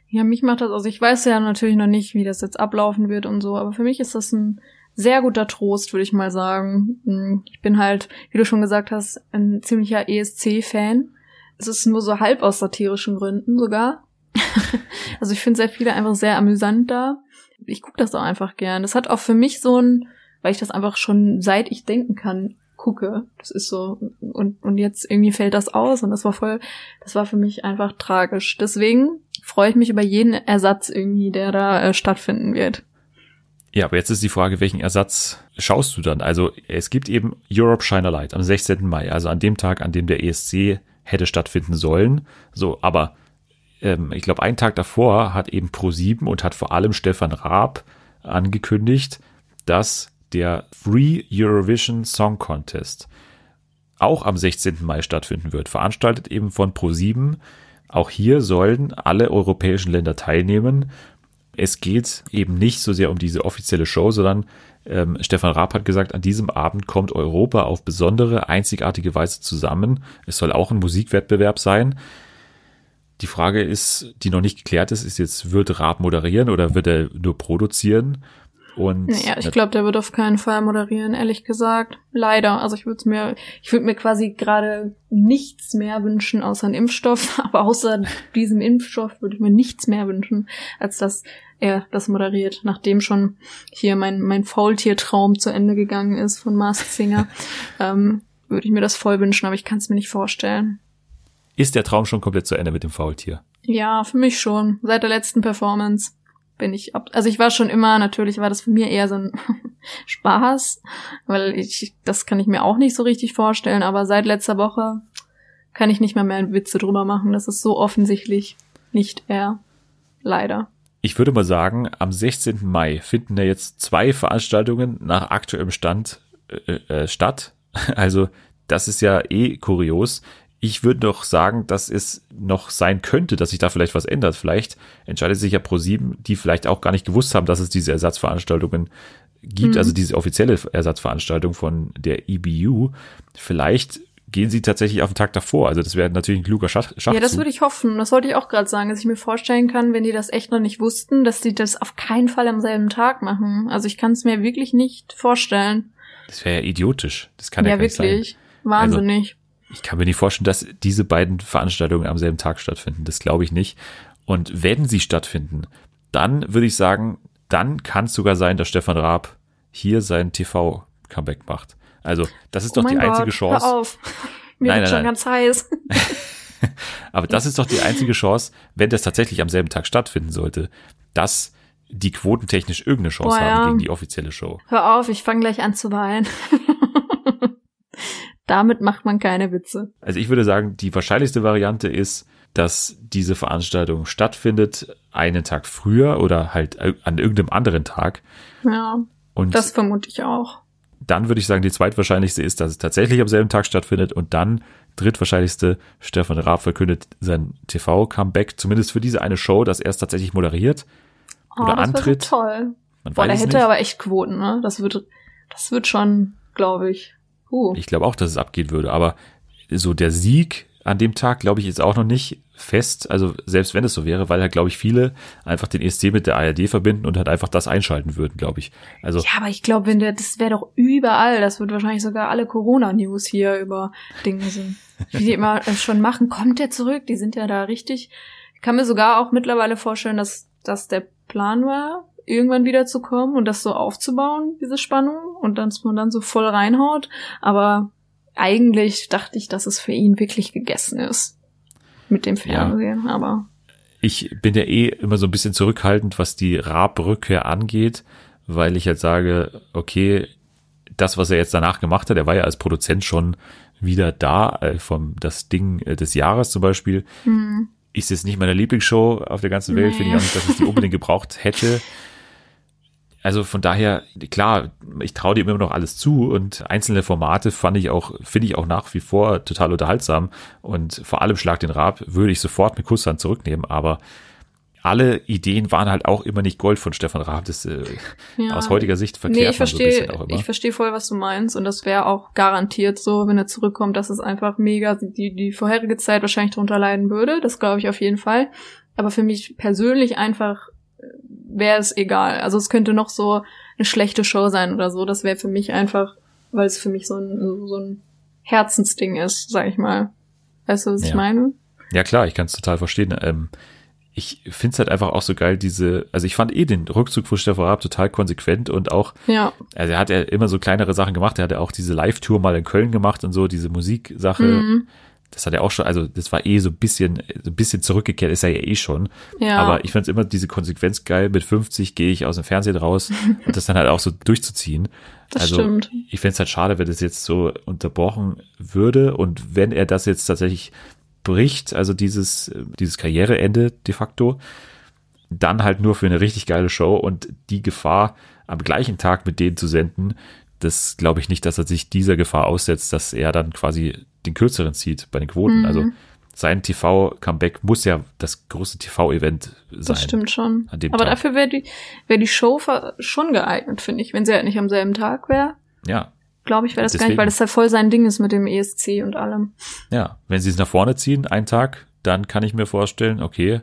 Ja, mich macht das, also ich weiß ja natürlich noch nicht, wie das jetzt ablaufen wird und so, aber für mich ist das ein sehr guter Trost, würde ich mal sagen. Hm, ich bin halt, wie du schon gesagt hast, ein ziemlicher ESC-Fan. Es ist nur so halb aus satirischen Gründen sogar. <laughs> also ich finde sehr viele einfach sehr amüsant da. Ich gucke das auch einfach gern. Das hat auch für mich so ein, weil ich das einfach schon seit ich denken kann, gucke. Das ist so, und, und jetzt irgendwie fällt das aus und das war voll, das war für mich einfach tragisch. Deswegen freue ich mich über jeden Ersatz irgendwie, der da äh, stattfinden wird. Ja, aber jetzt ist die Frage, welchen Ersatz schaust du dann? Also es gibt eben Europe Shine a Light am 16. Mai, also an dem Tag, an dem der ESC hätte stattfinden sollen. So, aber ähm, ich glaube, einen Tag davor hat eben Pro7 und hat vor allem Stefan Raab angekündigt, dass der Free Eurovision Song Contest auch am 16. Mai stattfinden wird, veranstaltet eben von Pro7. Auch hier sollen alle europäischen Länder teilnehmen. Es geht eben nicht so sehr um diese offizielle Show, sondern ähm, Stefan Raab hat gesagt, an diesem Abend kommt Europa auf besondere, einzigartige Weise zusammen. Es soll auch ein Musikwettbewerb sein. Die Frage ist, die noch nicht geklärt ist, ist jetzt, wird Raab moderieren oder wird er nur produzieren? Und ja, ich glaube, der wird auf keinen Fall moderieren, ehrlich gesagt. Leider. Also ich würde mir, ich würde mir quasi gerade nichts mehr wünschen außer einen Impfstoff, <laughs> aber außer diesem Impfstoff würde ich mir nichts mehr wünschen, als dass er das moderiert, nachdem schon hier mein, mein Faultier-Traum zu Ende gegangen ist von Mask Singer, <laughs> ähm, würde ich mir das voll wünschen, aber ich kann es mir nicht vorstellen. Ist der Traum schon komplett zu Ende mit dem Faultier? Ja, für mich schon. Seit der letzten Performance bin ich. Also ich war schon immer, natürlich war das für mir eher so ein <laughs> Spaß, weil ich, das kann ich mir auch nicht so richtig vorstellen, aber seit letzter Woche kann ich nicht mehr mehr Witze drüber machen. Das ist so offensichtlich nicht er. Leider. Ich würde mal sagen, am 16. Mai finden ja jetzt zwei Veranstaltungen nach aktuellem Stand äh, äh, statt. <laughs> Also das ist ja eh kurios ich würde doch sagen, dass es noch sein könnte, dass sich da vielleicht was ändert. Vielleicht entscheidet sich ja Pro7, die vielleicht auch gar nicht gewusst haben, dass es diese Ersatzveranstaltungen gibt, mhm. also diese offizielle Ersatzveranstaltung von der EBU. Vielleicht gehen sie tatsächlich auf den Tag davor. Also das wäre natürlich ein kluger Schach Schachzug. Ja, das würde ich hoffen. Das wollte ich auch gerade sagen, dass ich mir vorstellen kann, wenn die das echt noch nicht wussten, dass die das auf keinen Fall am selben Tag machen. Also ich kann es mir wirklich nicht vorstellen. Das wäre ja idiotisch. Das kann ja, ja wirklich. Sein. Wahnsinnig. Also, ich kann mir nicht vorstellen, dass diese beiden Veranstaltungen am selben Tag stattfinden. Das glaube ich nicht. Und wenn sie stattfinden, dann würde ich sagen, dann kann es sogar sein, dass Stefan Raab hier sein TV-Comeback macht. Also, das ist oh doch die Gott, einzige Chance. Hör auf. <laughs> Mir nein, nein, schon nein. ganz heiß. <laughs> <laughs> Aber das ist doch die einzige Chance, wenn das tatsächlich am selben Tag stattfinden sollte, dass die quotentechnisch irgendeine Chance Boah, haben gegen die offizielle Show. Hör auf, ich fange gleich an zu weinen. Damit macht man keine Witze. Also ich würde sagen, die wahrscheinlichste Variante ist, dass diese Veranstaltung stattfindet einen Tag früher oder halt an irgendeinem anderen Tag. Ja. Und das vermute ich auch. Dann würde ich sagen, die zweitwahrscheinlichste ist, dass es tatsächlich am selben Tag stattfindet und dann drittwahrscheinlichste, Stefan Raab verkündet sein TV-Comeback, zumindest für diese eine Show, dass er es tatsächlich moderiert oh, oder das antritt. toll. Man Boah, der hätte nicht. aber echt Quoten, ne? Das wird, das wird schon, glaube ich. Uh. Ich glaube auch, dass es abgehen würde, aber so der Sieg an dem Tag, glaube ich, ist auch noch nicht fest. Also selbst wenn es so wäre, weil halt, glaube ich, viele einfach den ESC mit der ARD verbinden und halt einfach das einschalten würden, glaube ich. Also ja, aber ich glaube, wenn der, das wäre doch überall. Das wird wahrscheinlich sogar alle Corona-News hier über Dinge sind. Wie die immer schon machen, kommt der zurück? Die sind ja da richtig. Ich kann mir sogar auch mittlerweile vorstellen, dass das der Plan war, irgendwann wieder zu kommen und das so aufzubauen, diese Spannung, und dass man dann so voll reinhaut. Aber eigentlich dachte ich, dass es für ihn wirklich gegessen ist. Mit dem Fernsehen, ja. aber. Ich bin ja eh immer so ein bisschen zurückhaltend, was die Raab-Rückkehr angeht, weil ich halt sage, okay, das, was er jetzt danach gemacht hat, er war ja als Produzent schon wieder da, äh, vom das Ding äh, des Jahres zum Beispiel. Mhm ist jetzt nicht meine Lieblingsshow auf der ganzen Welt, nee. finde ich auch nicht, dass ich die unbedingt gebraucht hätte. <laughs> Also von daher, klar, ich traue dem immer noch alles zu und einzelne Formate fand ich auch, finde ich auch nach wie vor total unterhaltsam und vor allem Schlag den Rab würde ich sofort mit Kusshand zurücknehmen, aber alle Ideen waren halt auch immer nicht Gold von Stefan Raab. Das äh, ja. aus heutiger Sicht verkehrt nee, ich verstehe, so Ich verstehe voll, was du meinst und das wäre auch garantiert so, wenn er zurückkommt, dass es einfach mega die die vorherige Zeit wahrscheinlich darunter leiden würde. Das glaube ich auf jeden Fall. Aber für mich persönlich einfach wäre es egal. Also es könnte noch so eine schlechte Show sein oder so. Das wäre für mich einfach, weil es für mich so ein so ein Herzensding ist, sag ich mal. Weißt du, was ja. ich meine? Ja klar, ich kann es total verstehen. Ähm, ich finde es halt einfach auch so geil, diese, also ich fand eh den Rückzug von Stefan Raab total konsequent und auch, ja. also er hat ja immer so kleinere Sachen gemacht, er hat ja auch diese Live-Tour mal in Köln gemacht und so, diese Musiksache, mhm. Das hat er auch schon, also das war eh so ein bisschen, so ein bisschen zurückgekehrt, ist er ja eh schon, ja. aber ich fand immer diese Konsequenz geil, mit 50 gehe ich aus dem Fernsehen raus <laughs> und das dann halt auch so durchzuziehen. Das also stimmt. ich fände es halt schade, wenn das jetzt so unterbrochen würde und wenn er das jetzt tatsächlich bricht, also dieses, dieses Karriereende de facto, dann halt nur für eine richtig geile Show und die Gefahr, am gleichen Tag mit denen zu senden, das glaube ich nicht, dass er sich dieser Gefahr aussetzt, dass er dann quasi den kürzeren zieht bei den Quoten. Mhm. Also sein TV-Comeback muss ja das große TV-Event sein. Das stimmt schon. Aber Tag. dafür wäre die, wäre die Show schon geeignet, finde ich, wenn sie halt nicht am selben Tag wäre. Ja, glaube ich, wäre das Deswegen. gar nicht, weil das ja voll sein Ding ist mit dem ESC und allem. Ja, wenn sie es nach vorne ziehen, einen Tag, dann kann ich mir vorstellen, okay,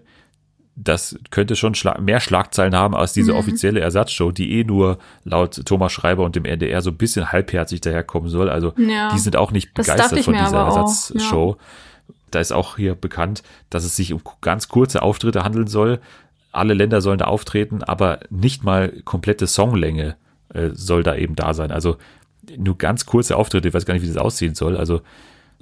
das könnte schon schla mehr Schlagzeilen haben als diese mhm. offizielle Ersatzshow, die eh nur laut Thomas Schreiber und dem NDR so ein bisschen halbherzig daherkommen soll. Also ja. die sind auch nicht begeistert von dieser Ersatzshow. Ja. Da ist auch hier bekannt, dass es sich um ganz kurze Auftritte handeln soll. Alle Länder sollen da auftreten, aber nicht mal komplette Songlänge äh, soll da eben da sein. Also nur ganz kurze Auftritte, ich weiß gar nicht, wie das aussehen soll. Also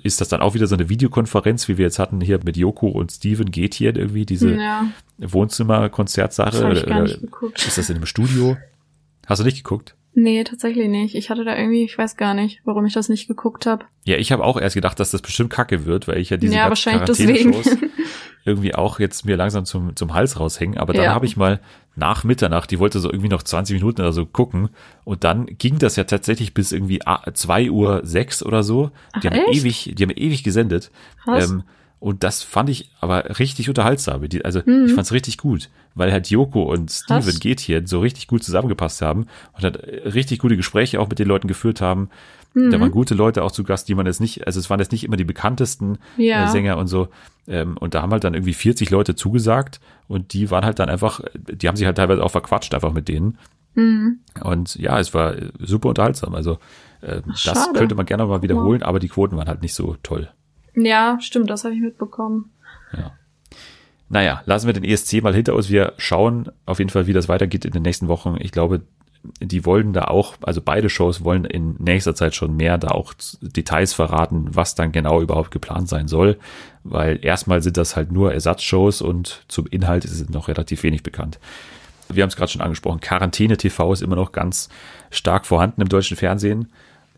ist das dann auch wieder so eine Videokonferenz, wie wir jetzt hatten hier mit Joko und Steven geht hier irgendwie diese ja. Wohnzimmerkonzertsache? Ist das in einem Studio? Hast du nicht geguckt? Nee, tatsächlich nicht. Ich hatte da irgendwie, ich weiß gar nicht, warum ich das nicht geguckt habe. Ja, ich habe auch erst gedacht, dass das bestimmt kacke wird, weil ich ja diese ja, wahrscheinlich deswegen. <laughs> irgendwie auch jetzt mir langsam zum, zum Hals raushängen. Aber dann ja. habe ich mal nach Mitternacht, die wollte so irgendwie noch 20 Minuten oder so gucken. Und dann ging das ja tatsächlich bis irgendwie 2 Uhr 6 oder so. Die Ach, haben echt? ewig, die haben ewig gesendet. Ähm, und das fand ich aber richtig unterhaltsam. Also mhm. ich fand es richtig gut, weil halt Joko und Steven geht hier so richtig gut zusammengepasst haben und hat richtig gute Gespräche auch mit den Leuten geführt haben. Mhm. Da waren gute Leute auch zu Gast, die man jetzt nicht, also es waren jetzt nicht immer die bekanntesten ja. äh, Sänger und so. Ähm, und da haben halt dann irgendwie 40 Leute zugesagt und die waren halt dann einfach, die haben sich halt teilweise auch verquatscht einfach mit denen. Mhm. Und ja, es war super unterhaltsam. Also äh, das könnte man gerne mal wiederholen, ja. aber die Quoten waren halt nicht so toll. Ja, stimmt, das habe ich mitbekommen. Ja. Naja, lassen wir den ESC mal hinter uns. Wir schauen auf jeden Fall, wie das weitergeht in den nächsten Wochen. Ich glaube, die wollen da auch, also beide Shows wollen in nächster Zeit schon mehr da auch Details verraten, was dann genau überhaupt geplant sein soll, weil erstmal sind das halt nur Ersatzshows und zum Inhalt ist es noch relativ wenig bekannt. Wir haben es gerade schon angesprochen, Quarantäne TV ist immer noch ganz stark vorhanden im deutschen Fernsehen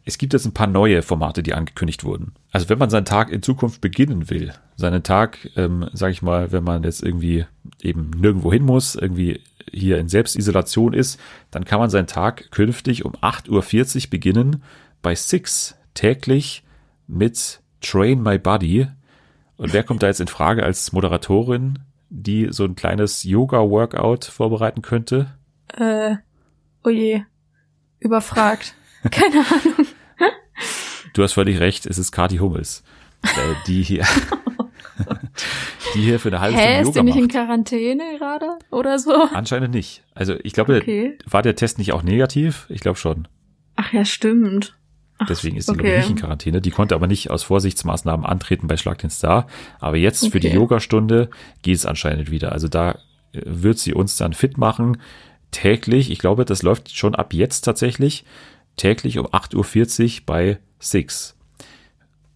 es gibt jetzt ein paar neue Formate, die angekündigt wurden. Also wenn man seinen Tag in Zukunft beginnen will, seinen Tag, ähm, sage ich mal, wenn man jetzt irgendwie eben nirgendwo hin muss, irgendwie hier in Selbstisolation ist, dann kann man seinen Tag künftig um 8.40 Uhr beginnen bei Six täglich mit Train My Body. Und wer kommt da jetzt in Frage als Moderatorin, die so ein kleines Yoga-Workout vorbereiten könnte? Äh, oh je, überfragt. Keine Ahnung. Du hast völlig recht, es ist Kati Hummels, äh, die hier, <laughs> die hier für eine halbe Hä, Stunde Yoga ist die nicht macht. in Quarantäne gerade oder so? Anscheinend nicht. Also ich glaube, okay. war der Test nicht auch negativ? Ich glaube schon. Ach ja, stimmt. Ach, Deswegen ist sie okay. nicht in Quarantäne. Die konnte aber nicht aus Vorsichtsmaßnahmen antreten bei Schlag den Star. Aber jetzt okay. für die Yogastunde geht es anscheinend wieder. Also da äh, wird sie uns dann fit machen. Täglich. Ich glaube, das läuft schon ab jetzt tatsächlich täglich um 8.40 Uhr bei Six.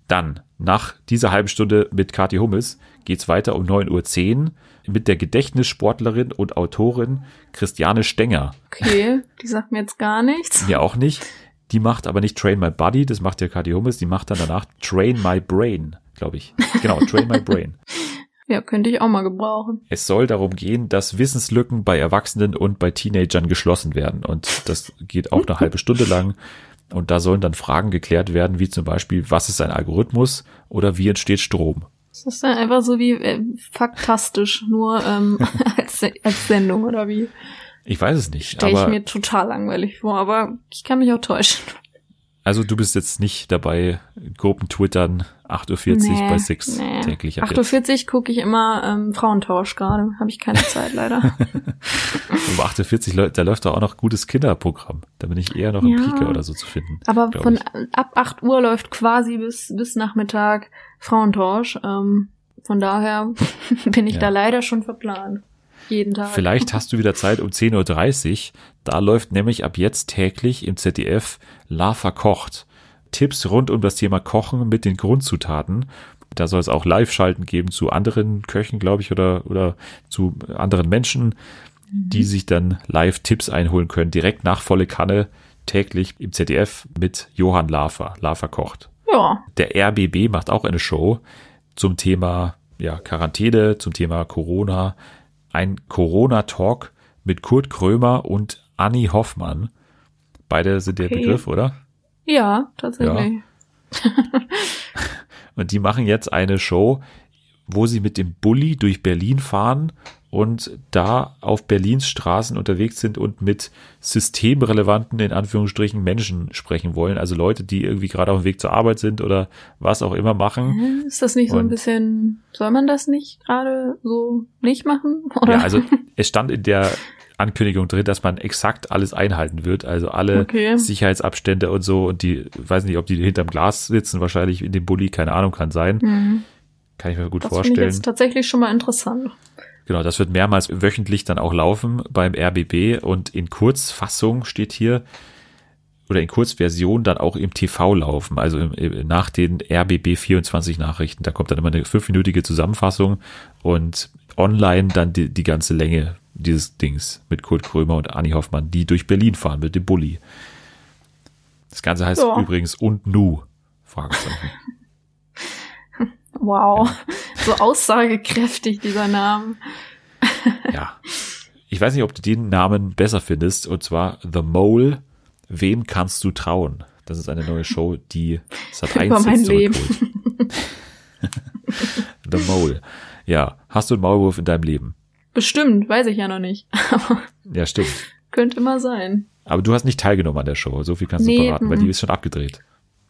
Dann, nach dieser halben Stunde mit Kathi Hummels, geht's weiter um 9.10 Uhr mit der Gedächtnissportlerin und Autorin Christiane Stenger. Okay, die sagt mir jetzt gar nichts. Mir auch nicht. Die macht aber nicht Train My Body, das macht ja Kathi Hummels, die macht dann danach Train My Brain, glaube ich. Genau, Train My Brain. <laughs> Ja, könnte ich auch mal gebrauchen. Es soll darum gehen, dass Wissenslücken bei Erwachsenen und bei Teenagern geschlossen werden. Und das geht auch eine halbe Stunde lang. Und da sollen dann Fragen geklärt werden, wie zum Beispiel, was ist ein Algorithmus oder wie entsteht Strom? Das ist dann einfach so wie äh, faktastisch, nur ähm, <laughs> als, als Sendung oder wie? Ich weiß es nicht. Stelle ich mir total langweilig vor, aber ich kann mich auch täuschen. also du bist jetzt nicht dabei, Gruppen twittern 8.40 Uhr Nee, bei Six nee. täglich. ab jetzt. 48 gucke ich immer ähm, Frauentausch gerade. Habe ich keine Zeit leider. <laughs> Um 8.40 Uhr, da läuft doch auch noch gutes Kinderprogramm. Da bin ich eher noch im Ja. Pike oder so zu finden. Aber von ich. ab 8 Uhr läuft quasi bis bis Nachmittag Frauentausch. Ähm, von daher <laughs> bin ich Ja. da leider schon verplant. Jeden Tag. Vielleicht hast du wieder Zeit um 10.30 Uhr. Da läuft nämlich ab jetzt täglich im ZDF Lava kocht. Tipps rund um das Thema Kochen mit den Grundzutaten. Da soll es auch Live-Schalten geben zu anderen Köchen, glaube ich, oder, oder zu anderen Menschen, die sich dann live Tipps einholen können, direkt nach volle Kanne täglich im ZDF mit Johann Lafer. Lafer kocht. Ja. Der RBB macht auch eine Show zum Thema ja, Quarantäne, zum Thema Corona. Ein Corona-Talk mit Kurt Krömer und Anni Hoffmann. Beide sind der Okay. Begriff, oder? Ja, tatsächlich. Und die machen jetzt eine Show, wo sie mit dem Bulli durch Berlin fahren und da auf Berlins Straßen unterwegs sind und mit systemrelevanten, in Anführungsstrichen, Menschen sprechen wollen. Also Leute, die irgendwie gerade auf dem Weg zur Arbeit sind oder was auch immer machen. Hä? Ist das nicht so ein Und- bisschen, soll man das nicht gerade so nicht machen? Oder? Ja, also es stand in der Ankündigung drin, dass man exakt alles einhalten wird. Also alle Okay. Sicherheitsabstände und so. Und die, weiß nicht, ob die hinterm Glas sitzen, wahrscheinlich in dem Bulli, keine Ahnung, kann sein. Mhm. Kann ich mir gut Das vorstellen. jetzt tatsächlich schon mal interessant. Genau, das wird mehrmals wöchentlich dann auch laufen beim RBB und in Kurzfassung steht hier oder in Kurzversion dann auch im TV laufen, also im, im, nach den RBB 24 Nachrichten. Da kommt dann immer eine fünfminütige Zusammenfassung und online dann die, die ganze Länge dieses Dings mit Kurt Krömer und Anni Hoffmann, die durch Berlin fahren mit dem Bulli. Das Ganze heißt Ja. übrigens und nu. Fragezeichen. <laughs> Wow. So aussagekräftig, dieser Name. Ja. Ich weiß nicht, ob du den Namen besser findest, und zwar The Mole. Wem kannst du trauen? Das ist eine neue Show, die <laughs> Über 1 mein Leben. zurückholt. <laughs> The Mole. Ja. Hast du einen Maulwurf in deinem Leben? Bestimmt, weiß ich ja noch nicht. <laughs> Ja, stimmt. könnte immer sein. Aber du hast nicht teilgenommen an der Show. So viel kannst du Nee, verraten, weil mhm. die ist schon abgedreht.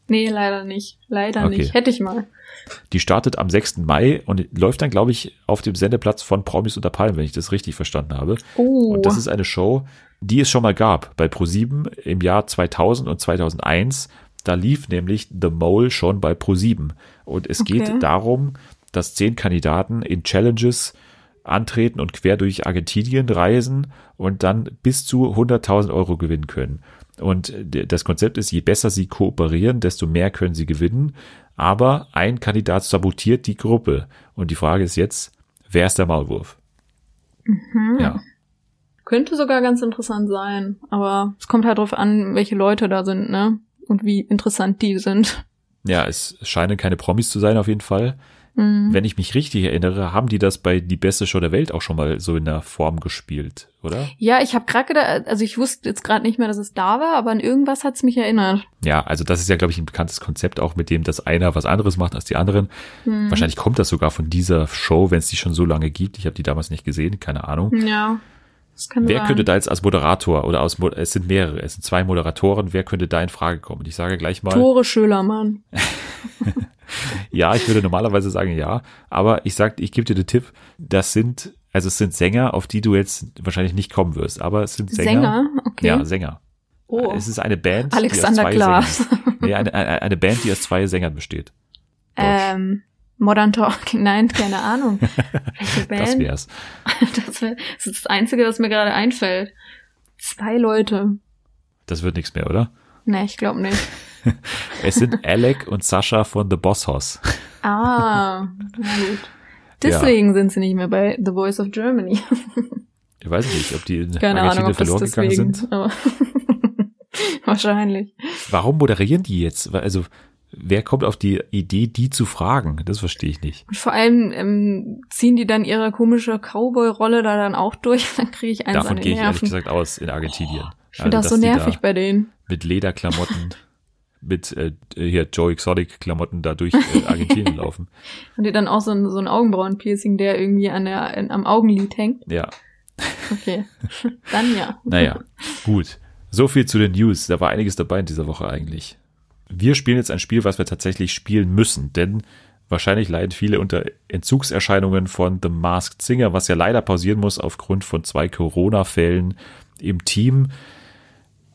Nee, leider nicht. Leider Okay. nicht. Hätte ich mal. Die startet am 6. Mai und läuft dann, glaube ich, auf dem Sendeplatz von Promis unter Palmen, wenn ich das richtig verstanden habe. Oh. Und das ist eine Show, die es schon mal gab bei Pro7 im Jahr 2000 und 2001. Da lief nämlich The Mole schon bei Pro7. Und es Okay. geht darum, dass zehn Kandidaten in Challenges antreten und quer durch Argentinien reisen und dann bis zu 100.000 Euro gewinnen können. Und d- das Konzept ist, je besser sie kooperieren, desto mehr können sie gewinnen. Aber ein Kandidat sabotiert die Gruppe. Und die Frage ist jetzt, wer ist der Maulwurf? Mhm. Ja. Könnte sogar ganz interessant sein. Aber es kommt halt drauf an, welche Leute da sind, ne? Und wie interessant die sind. Ja, es scheinen keine Promis zu sein auf jeden Fall. Mhm. Wenn ich mich richtig erinnere, haben die das bei Die beste Show der Welt auch schon mal so in der Form gespielt, oder? Ja, ich habe gerade gedacht, also ich wusste jetzt gerade nicht mehr, dass es da war, aber an irgendwas hat's mich erinnert. Ja, also das ist ja, glaube ich, ein bekanntes Konzept auch mit dem, dass einer was anderes macht als die anderen. Mhm. Wahrscheinlich kommt das sogar von dieser Show, wenn es die schon so lange gibt. Ich habe die damals nicht gesehen, keine Ahnung. Ja. Wer sein. könnte da jetzt als Moderator oder aus, es sind mehrere, es sind zwei Moderatoren, wer könnte da in Frage kommen? Ich sage gleich mal, Tore Schölermann. <laughs> ja, ich würde normalerweise sagen ja, aber ich sag, ich gebe dir den Tipp, das sind, also es sind Sänger, auf die du jetzt wahrscheinlich nicht kommen wirst, aber es sind Sänger. Sänger? Okay. Ja, Sänger. oh. Es ist eine Band, Alexander die aus zwei Glas. Sängern, nee, eine, eine, eine Band, die aus zwei Sängern besteht. ähm, Modern Talking, <laughs> nein, keine Ahnung. Welche <laughs> Band? Das wär's. <laughs> Das, wär, das ist das Einzige, was mir gerade einfällt. Zwei Leute. Das wird nichts mehr, oder? Nee, ich glaube nicht. Es sind Alec und Sascha von The Boss Hoss. Ah, gut. Deswegen sind sie nicht mehr bei The Voice of Germany. Ich weiß nicht, ob die in Keine Argentinien Ahnung, ob das verloren gegangen deswegen, sind. wahrscheinlich. Warum moderieren die jetzt? Also, wer kommt auf die Idee, die zu fragen? Das verstehe ich nicht. Und vor allem ähm, ziehen die dann ihre komische Cowboy-Rolle da dann auch durch. <laughs> Dann kriege ich eins Davon an den gehe ich ehrlich gesagt aus in Argentinien. Ich finde Also, das so nervig da bei denen. Mit Lederklamotten, <laughs> mit äh, hier Joe Exotic Klamotten da durch äh, Argentinien <laughs> laufen. Und die dann auch so ein, so ein Augenbrauenpiercing, der irgendwie an der, in, am Augenlid hängt. Ja, Okay. dann ja. naja, gut. So viel zu den News. Da war einiges dabei in dieser Woche eigentlich. Wir spielen jetzt ein Spiel, was wir tatsächlich spielen müssen, denn wahrscheinlich leiden viele unter Entzugserscheinungen von The Masked Singer, was ja leider pausieren muss aufgrund von zwei Corona-Fällen im Team.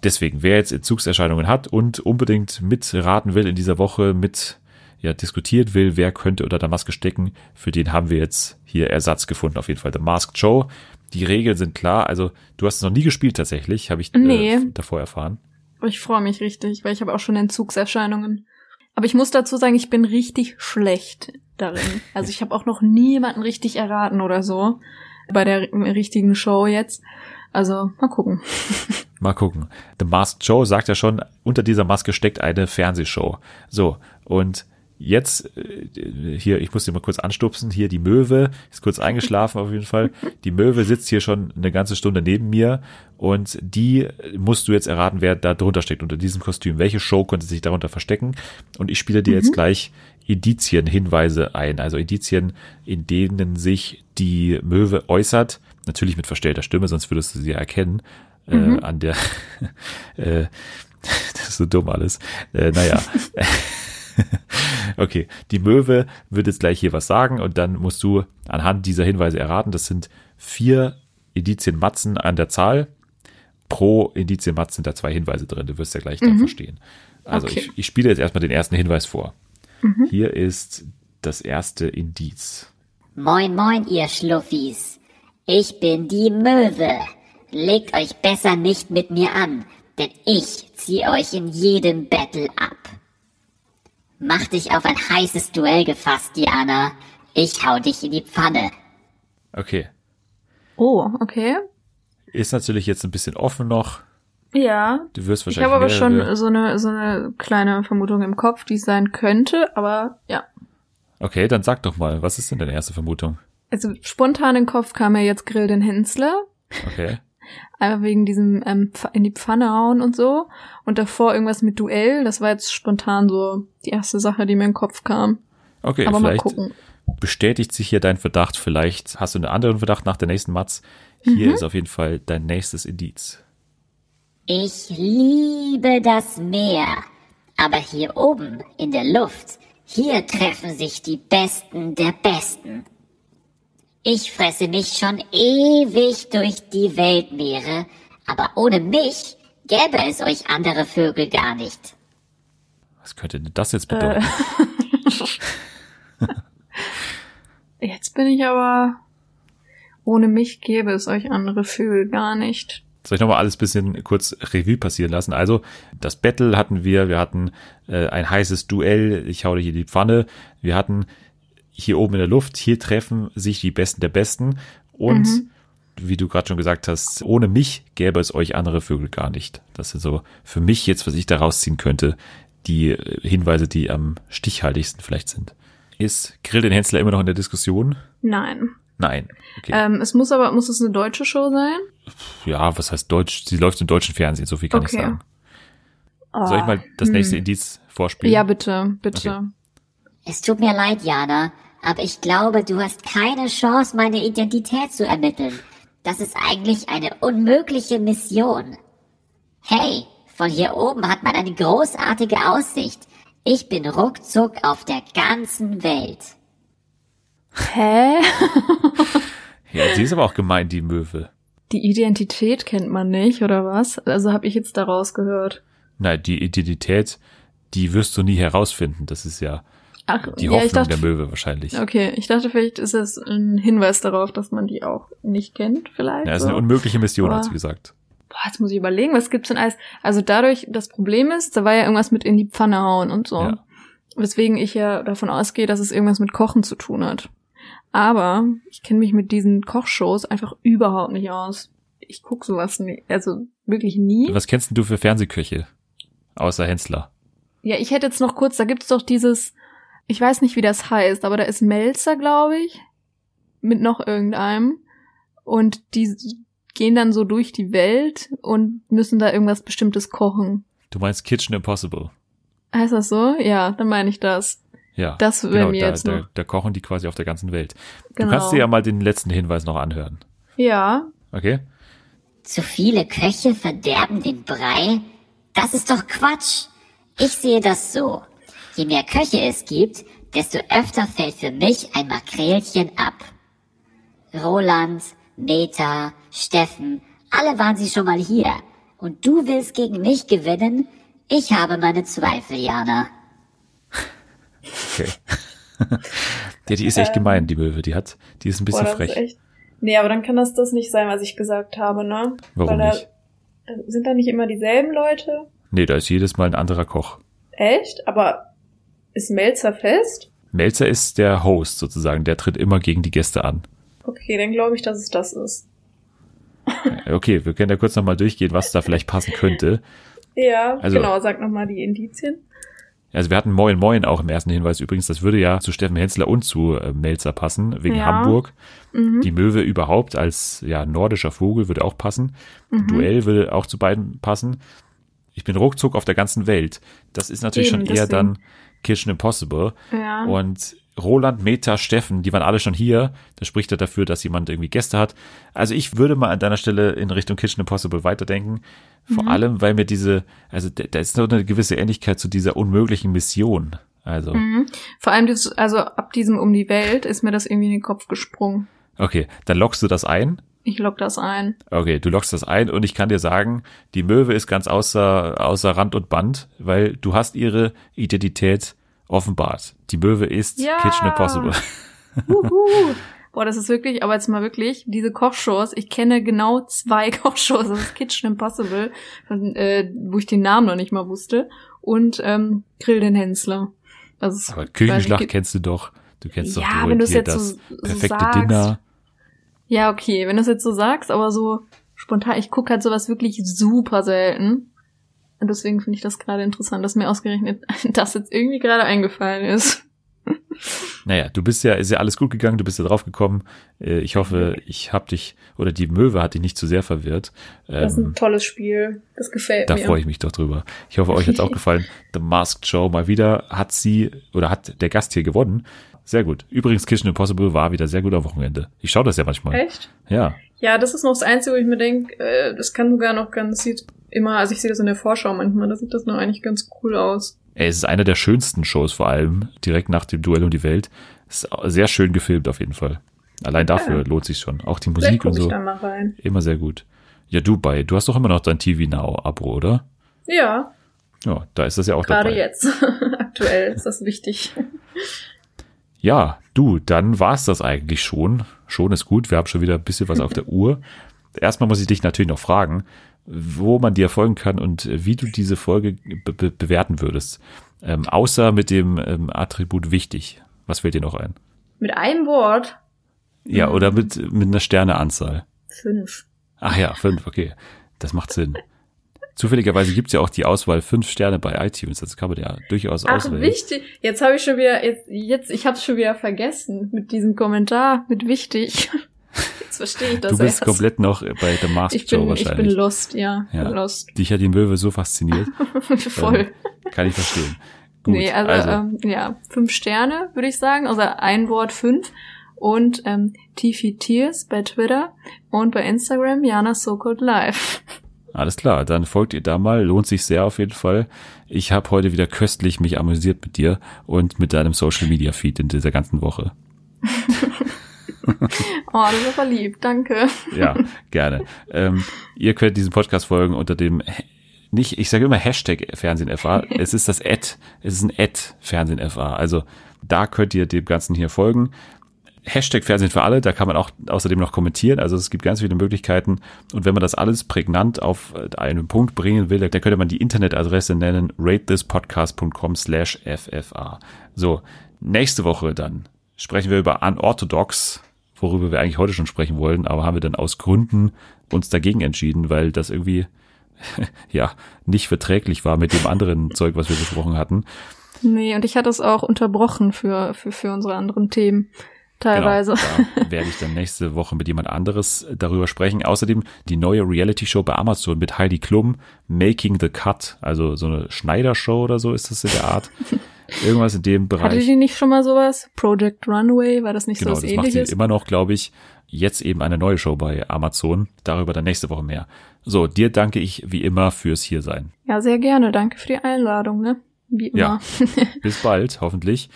Deswegen, wer jetzt Entzugserscheinungen hat und unbedingt mitraten will in dieser Woche, mit ja, diskutiert will, wer könnte unter der Maske stecken, für den haben wir jetzt hier Ersatz gefunden, auf jeden Fall. The Masked Show. Die Regeln sind klar. Also, du hast es noch nie gespielt tatsächlich, habe ich Nee. äh, davor erfahren. Ich freue mich richtig, weil ich habe auch schon Entzugserscheinungen. Aber ich muss dazu sagen, ich bin richtig schlecht darin. Also ich habe auch noch nie jemanden richtig erraten oder so bei der richtigen Show jetzt. Also mal gucken. <laughs> Mal gucken. The Masked Show sagt ja schon, unter dieser Maske steckt eine Fernsehshow. So, und jetzt, äh, hier, ich muss dir mal kurz anstupsen, hier die Möwe, ist kurz eingeschlafen auf jeden Fall. Die Möwe sitzt hier schon eine ganze Stunde neben mir und die musst du jetzt erraten, wer da drunter steckt, unter diesem Kostüm. Welche Show könnte sich darunter verstecken? Und ich spiele dir jetzt gleich Indizien, Hinweise ein, also Indizien, in denen sich die Möwe äußert, natürlich mit verstellter Stimme, sonst würdest du sie ja erkennen, äh, an der, <laughs> äh, <laughs> das ist so dumm alles, äh, naja. <laughs> <laughs> Okay, die Möwe wird jetzt gleich hier was sagen und dann musst du anhand dieser Hinweise erraten. Das sind vier Indizienmatzen an der Zahl. Pro Indizienmatz sind da zwei Hinweise drin. Du wirst ja gleich dann verstehen. Also Okay. ich, ich spiele jetzt erstmal den ersten Hinweis vor. Hier ist das erste Indiz. Moin, moin, ihr Schluffis. Ich bin die Möwe. Legt euch besser nicht mit mir an, denn ich zieh euch in jedem Battle ab. Mach dich auf ein heißes Duell gefasst, Diana. Ich hau dich in die Pfanne. Okay. Oh, okay. Ist natürlich jetzt ein bisschen offen noch. Ja. Du wirst Ich wahrscheinlich habe aber schon so eine, so eine kleine Vermutung im Kopf, die es sein könnte, aber ja. Okay, dann sag doch mal, was ist denn deine erste Vermutung? Also spontan im Kopf kam mir jetzt Grill den Hensler. Okay. Einfach wegen diesem ähm, in die Pfanne hauen und so. Und davor irgendwas mit Duell. Das war jetzt spontan so die erste Sache, die mir in den Kopf kam. Okay, Aber mal vielleicht gucken. bestätigt sich hier dein Verdacht. Vielleicht hast du einen anderen Verdacht nach der nächsten Matz. Hier Mhm. ist auf jeden Fall dein nächstes Indiz. Ich liebe das Meer. Aber hier oben in der Luft, hier treffen sich die Besten der Besten. Ich fresse mich schon ewig durch die Weltmeere, aber ohne mich gäbe es euch andere Vögel gar nicht. Was könnte denn das jetzt bedeuten? <laughs> Jetzt bin ich aber. Ohne mich gäbe es euch andere Vögel gar nicht. Soll ich nochmal alles bisschen kurz Revue passieren lassen? Also, das Battle hatten wir, wir hatten äh, ein heißes Duell, ich hau dir hier die Pfanne, wir hatten hier oben in der Luft, hier treffen sich die Besten der Besten und wie du gerade schon gesagt hast, ohne mich gäbe es euch andere Vögel gar nicht. Das sind so für mich jetzt, was ich da rausziehen könnte, die Hinweise, die am stichhaltigsten vielleicht sind. Ist Grill den Hensler immer noch in der Diskussion? Nein. Nein. Okay. Ähm, es muss aber, muss es eine deutsche Show sein? ja, was heißt Deutsch? Sie läuft im deutschen Fernsehen, so viel kann ich Okay. sagen. Soll ich mal das nächste Indiz vorspielen? Ja, bitte, bitte. Okay. Es tut mir leid, Jana, aber ich glaube, du hast keine Chance, meine Identität zu ermitteln. Das ist eigentlich eine unmögliche Mission. Hey, von hier oben hat man eine großartige Aussicht. Ich bin ruckzuck auf der ganzen Welt. Hä? <laughs> Ja, sie ist aber auch gemein, die Möwe. Die Identität kennt man nicht, oder was? Also habe ich jetzt daraus gehört. Nein, die Identität, die wirst du nie herausfinden. Das ist ja Ach, die ja, Hoffnung dachte, der Möwe wahrscheinlich. Okay, ich dachte, vielleicht ist es ein Hinweis darauf, dass man die auch nicht kennt, vielleicht. Ja, ist so. eine unmögliche Mission, hat Aber- sie gesagt. Boah, jetzt muss ich überlegen, was gibt's denn alles? Also dadurch, das Problem ist, da war ja irgendwas mit in die Pfanne hauen und so. Ja. Weswegen ich ja davon ausgehe, dass es irgendwas mit Kochen zu tun hat. Aber ich kenne mich mit diesen Kochshows einfach überhaupt nicht aus. Ich guck sowas nie, also wirklich nie. Was kennst denn du für Fernsehköche? Außer Hensler. Ja, ich hätte jetzt noch kurz, da gibt's doch dieses, ich weiß nicht, wie das heißt, aber da ist Melzer, glaube ich, mit noch irgendeinem. Und die gehen dann so durch die Welt und müssen da irgendwas Bestimmtes kochen. Du meinst Kitchen Impossible. Heißt das so? Ja, dann meine ich das. Ja, Das wäre genau, mir da, jetzt da, da kochen die quasi auf der ganzen Welt. Genau. Du kannst dir ja mal den letzten Hinweis noch anhören. Ja, Okay? Zu viele Köche verderben den Brei? Das ist doch Quatsch. Ich sehe das so. Je mehr Köche es gibt, desto öfter fällt für mich ein Makrelchen ab. Roland, Meta, Steffen, alle waren sie schon mal hier. Und du willst gegen mich gewinnen? Ich habe meine Zweifel, Jana. Okay. <laughs> ja, die ist echt gemein, die Möwe. Die hat, die ist ein bisschen Ähm. Boah, frech. echt. Nee, aber dann kann das das nicht sein, was ich gesagt habe, ne? Warum Weil nicht? Da, sind da nicht immer dieselben Leute? Nee, da ist jedes Mal ein anderer Koch. Echt? Aber ist Melzer fest? Melzer ist der Host sozusagen, der tritt immer gegen die Gäste an. Okay, dann glaube ich, dass es das ist. <laughs> Okay, wir können ja kurz nochmal durchgehen, was da vielleicht passen könnte. Ja, Also- genau, sag nochmal die Indizien. Also wir hatten Moin Moin auch im ersten Hinweis übrigens, das würde ja zu Steffen Hensler und zu äh, Melzer passen, wegen Ja. Hamburg. Mhm. Die Möwe überhaupt als ja nordischer Vogel würde auch passen. Mhm. Duell würde auch zu beiden passen. Ich bin ruckzuck auf der ganzen Welt. Das ist natürlich Eben, schon eher deswegen. dann Kitchen Impossible. Ja. Und Roland, Meta, Steffen, die waren alle schon hier. Das spricht ja dafür, dass jemand irgendwie Gäste hat. Also ich würde mal an deiner Stelle in Richtung Kitchen Impossible weiterdenken. Vor Mhm. allem, weil mir diese, also da ist noch eine gewisse Ähnlichkeit zu dieser unmöglichen Mission. Also, Mhm. Vor allem, also ab diesem Um die Welt ist mir das irgendwie in den Kopf gesprungen. okay, dann lockst du das ein. Ich lock das ein. Okay, du lockst das ein und ich kann dir sagen, die Möwe ist ganz außer, außer Rand und Band, weil du hast ihre Identität offenbart. Die Möwe ist Ja. Kitchen Impossible. <laughs> Uhu. Boah, das ist wirklich, aber jetzt mal wirklich, diese Kochshows, ich kenne genau zwei <laughs> Kochshows, das ist Kitchen Impossible, von, äh, wo ich den Namen noch nicht mal wusste, und ähm, Grill den Hensler. Das ist, Aber Küchenschlacht kennst du doch. Du kennst Ja, doch wohl wenn hier jetzt das so- so perfekte sagst. Dinner. Ja, okay, wenn du es jetzt so sagst, aber so spontan, ich gucke halt sowas wirklich super selten. Und deswegen finde ich das gerade interessant, dass mir ausgerechnet <laughs> das jetzt irgendwie gerade eingefallen ist. <laughs> Naja, du bist ja, ist ja alles gut gegangen, du bist ja drauf gekommen. Äh, Ich hoffe, ich hab dich, oder die Möwe hat dich nicht zu sehr verwirrt. Das ist ein Ähm, tolles Spiel. Das gefällt Da mir. freue ich mich doch drüber. Ich hoffe, euch hat's auch <laughs> gefallen. The Masked Show mal wieder hat sie oder hat der Gast hier gewonnen. Sehr gut. Übrigens, Kitchen Impossible war wieder sehr gut am Wochenende. Ich schaue das ja manchmal. Echt? Ja. Ja, das ist noch das Einzige, wo ich mir denke, äh, das kann sogar noch ganz, sieht immer, also ich sehe das in der Vorschau manchmal, da sieht das noch eigentlich ganz cool aus. Ey, Es ist eine der schönsten Shows vor allem, direkt nach dem Duell um die Welt. Ist sehr schön gefilmt auf jeden Fall. Allein dafür lohnt sich schon. Auch die Musik und gucke ich so. da mal rein. Immer sehr gut. Ja, du bei, du hast doch immer noch dein TV Now Abo, oder? Ja, Ja, da ist das ja auch gerade dabei. jetzt. <laughs> Aktuell ist das wichtig. Ja, du, dann war's das eigentlich schon. Schon ist gut, wir haben schon wieder ein bisschen was auf der <laughs> Uhr. Erstmal muss ich dich natürlich noch fragen, wo man dir folgen kann und wie du diese Folge be be bewerten würdest. Ähm, außer mit dem ähm, Attribut wichtig. Was fällt dir noch ein? Mit einem Wort Ja, Mhm. oder mit, mit einer Sterneanzahl. fünf. Ach ja, fünf, okay. Das macht Sinn. Zufälligerweise gibt's ja auch die Auswahl fünf Sterne bei iTunes. Das kann man ja durchaus Ach, auswählen. wichtig. Jetzt habe ich schon wieder, jetzt, jetzt ich habe schon wieder vergessen mit diesem Kommentar, mit wichtig. <laughs> Jetzt verstehe ich das Du bist erst. komplett noch bei The Masked ich Show bin, ich wahrscheinlich. bin lost, ja, Ja. lost. Dich hat die Möwe so fasziniert. <laughs> Voll. Ähm, kann ich verstehen. Gut, nee, also, Ähm, ja, fünf Sterne, würde ich sagen. Also ein Wort fünf. Und ähm, Tifi Tears bei Twitter und bei Instagram Jana So Called Live. Alles klar. Dann folgt ihr da mal. Lohnt sich sehr auf jeden Fall. Ich habe heute wieder köstlich mich amüsiert mit dir und mit deinem Social Media Feed in dieser ganzen Woche. <laughs> Oh, das ist aber lieb, danke. Ja, gerne. Ähm, ihr könnt diesen Podcast folgen unter dem nicht, ich sage immer Hashtag Fernsehen FA. Es ist das Ad, es ist ein Ad Fernsehen FA. Also da könnt ihr dem Ganzen hier folgen. Hashtag Fernsehen für alle, da kann man auch außerdem noch kommentieren. Also es gibt ganz viele Möglichkeiten. Und wenn man das alles prägnant auf einen Punkt bringen will, dann könnte man die Internetadresse nennen ratethispodcast.com slash FFA. So, nächste Woche dann sprechen wir über Unorthodox, worüber wir eigentlich heute schon sprechen wollen, aber haben wir dann aus Gründen uns dagegen entschieden, weil das irgendwie <laughs> ja nicht verträglich war mit dem anderen <laughs> Zeug, was wir besprochen hatten. Nee, und ich hatte es auch unterbrochen für, für, für unsere anderen Themen. Teilweise. Genau, da werde ich dann nächste Woche mit jemand anderes darüber sprechen. Außerdem die neue Reality-Show bei Amazon mit Heidi Klum, Making the Cut. Also so eine Schneidershow oder so ist das in der Art. <laughs> Irgendwas in dem Bereich. Hatte die nicht schon mal sowas? Project Runway, war das nicht genau, so was das ähnliches? macht sie immer noch, glaube ich. Jetzt eben eine neue Show bei Amazon. Darüber dann nächste Woche mehr. So, dir danke ich wie immer fürs Hiersein. Ja, sehr gerne. Danke für die Einladung, ne? Wie immer. Ja. Bis bald, hoffentlich.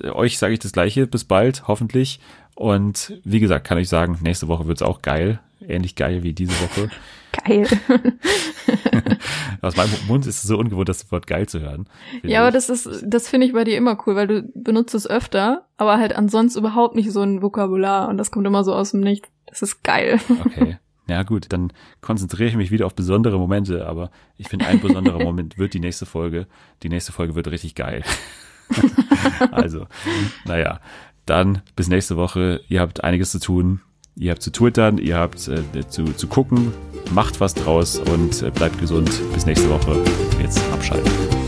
Euch sage ich das gleiche. Bis bald, hoffentlich. Und wie gesagt, kann ich sagen, nächste Woche wird's auch geil. Ähnlich geil wie diese Woche. <laughs> Geil. <laughs> Aus meinem Mund ist es so ungewohnt, das Wort geil zu hören. Ja, aber das ist, das finde ich bei dir immer cool, weil du benutzt es öfter, aber halt ansonsten überhaupt nicht so ein Vokabular und das kommt immer so aus dem Nichts. Das ist geil. Okay. Ja gut, dann konzentriere ich mich wieder auf besondere Momente, aber ich finde, ein besonderer Moment <laughs> wird die nächste Folge. Die nächste Folge wird richtig geil. <laughs> also, naja, dann bis nächste Woche. Ihr habt einiges zu tun. Ihr habt zu twittern, ihr habt äh, zu, zu gucken. Macht was draus und äh, bleibt gesund. Bis nächste Woche. Jetzt abschalten.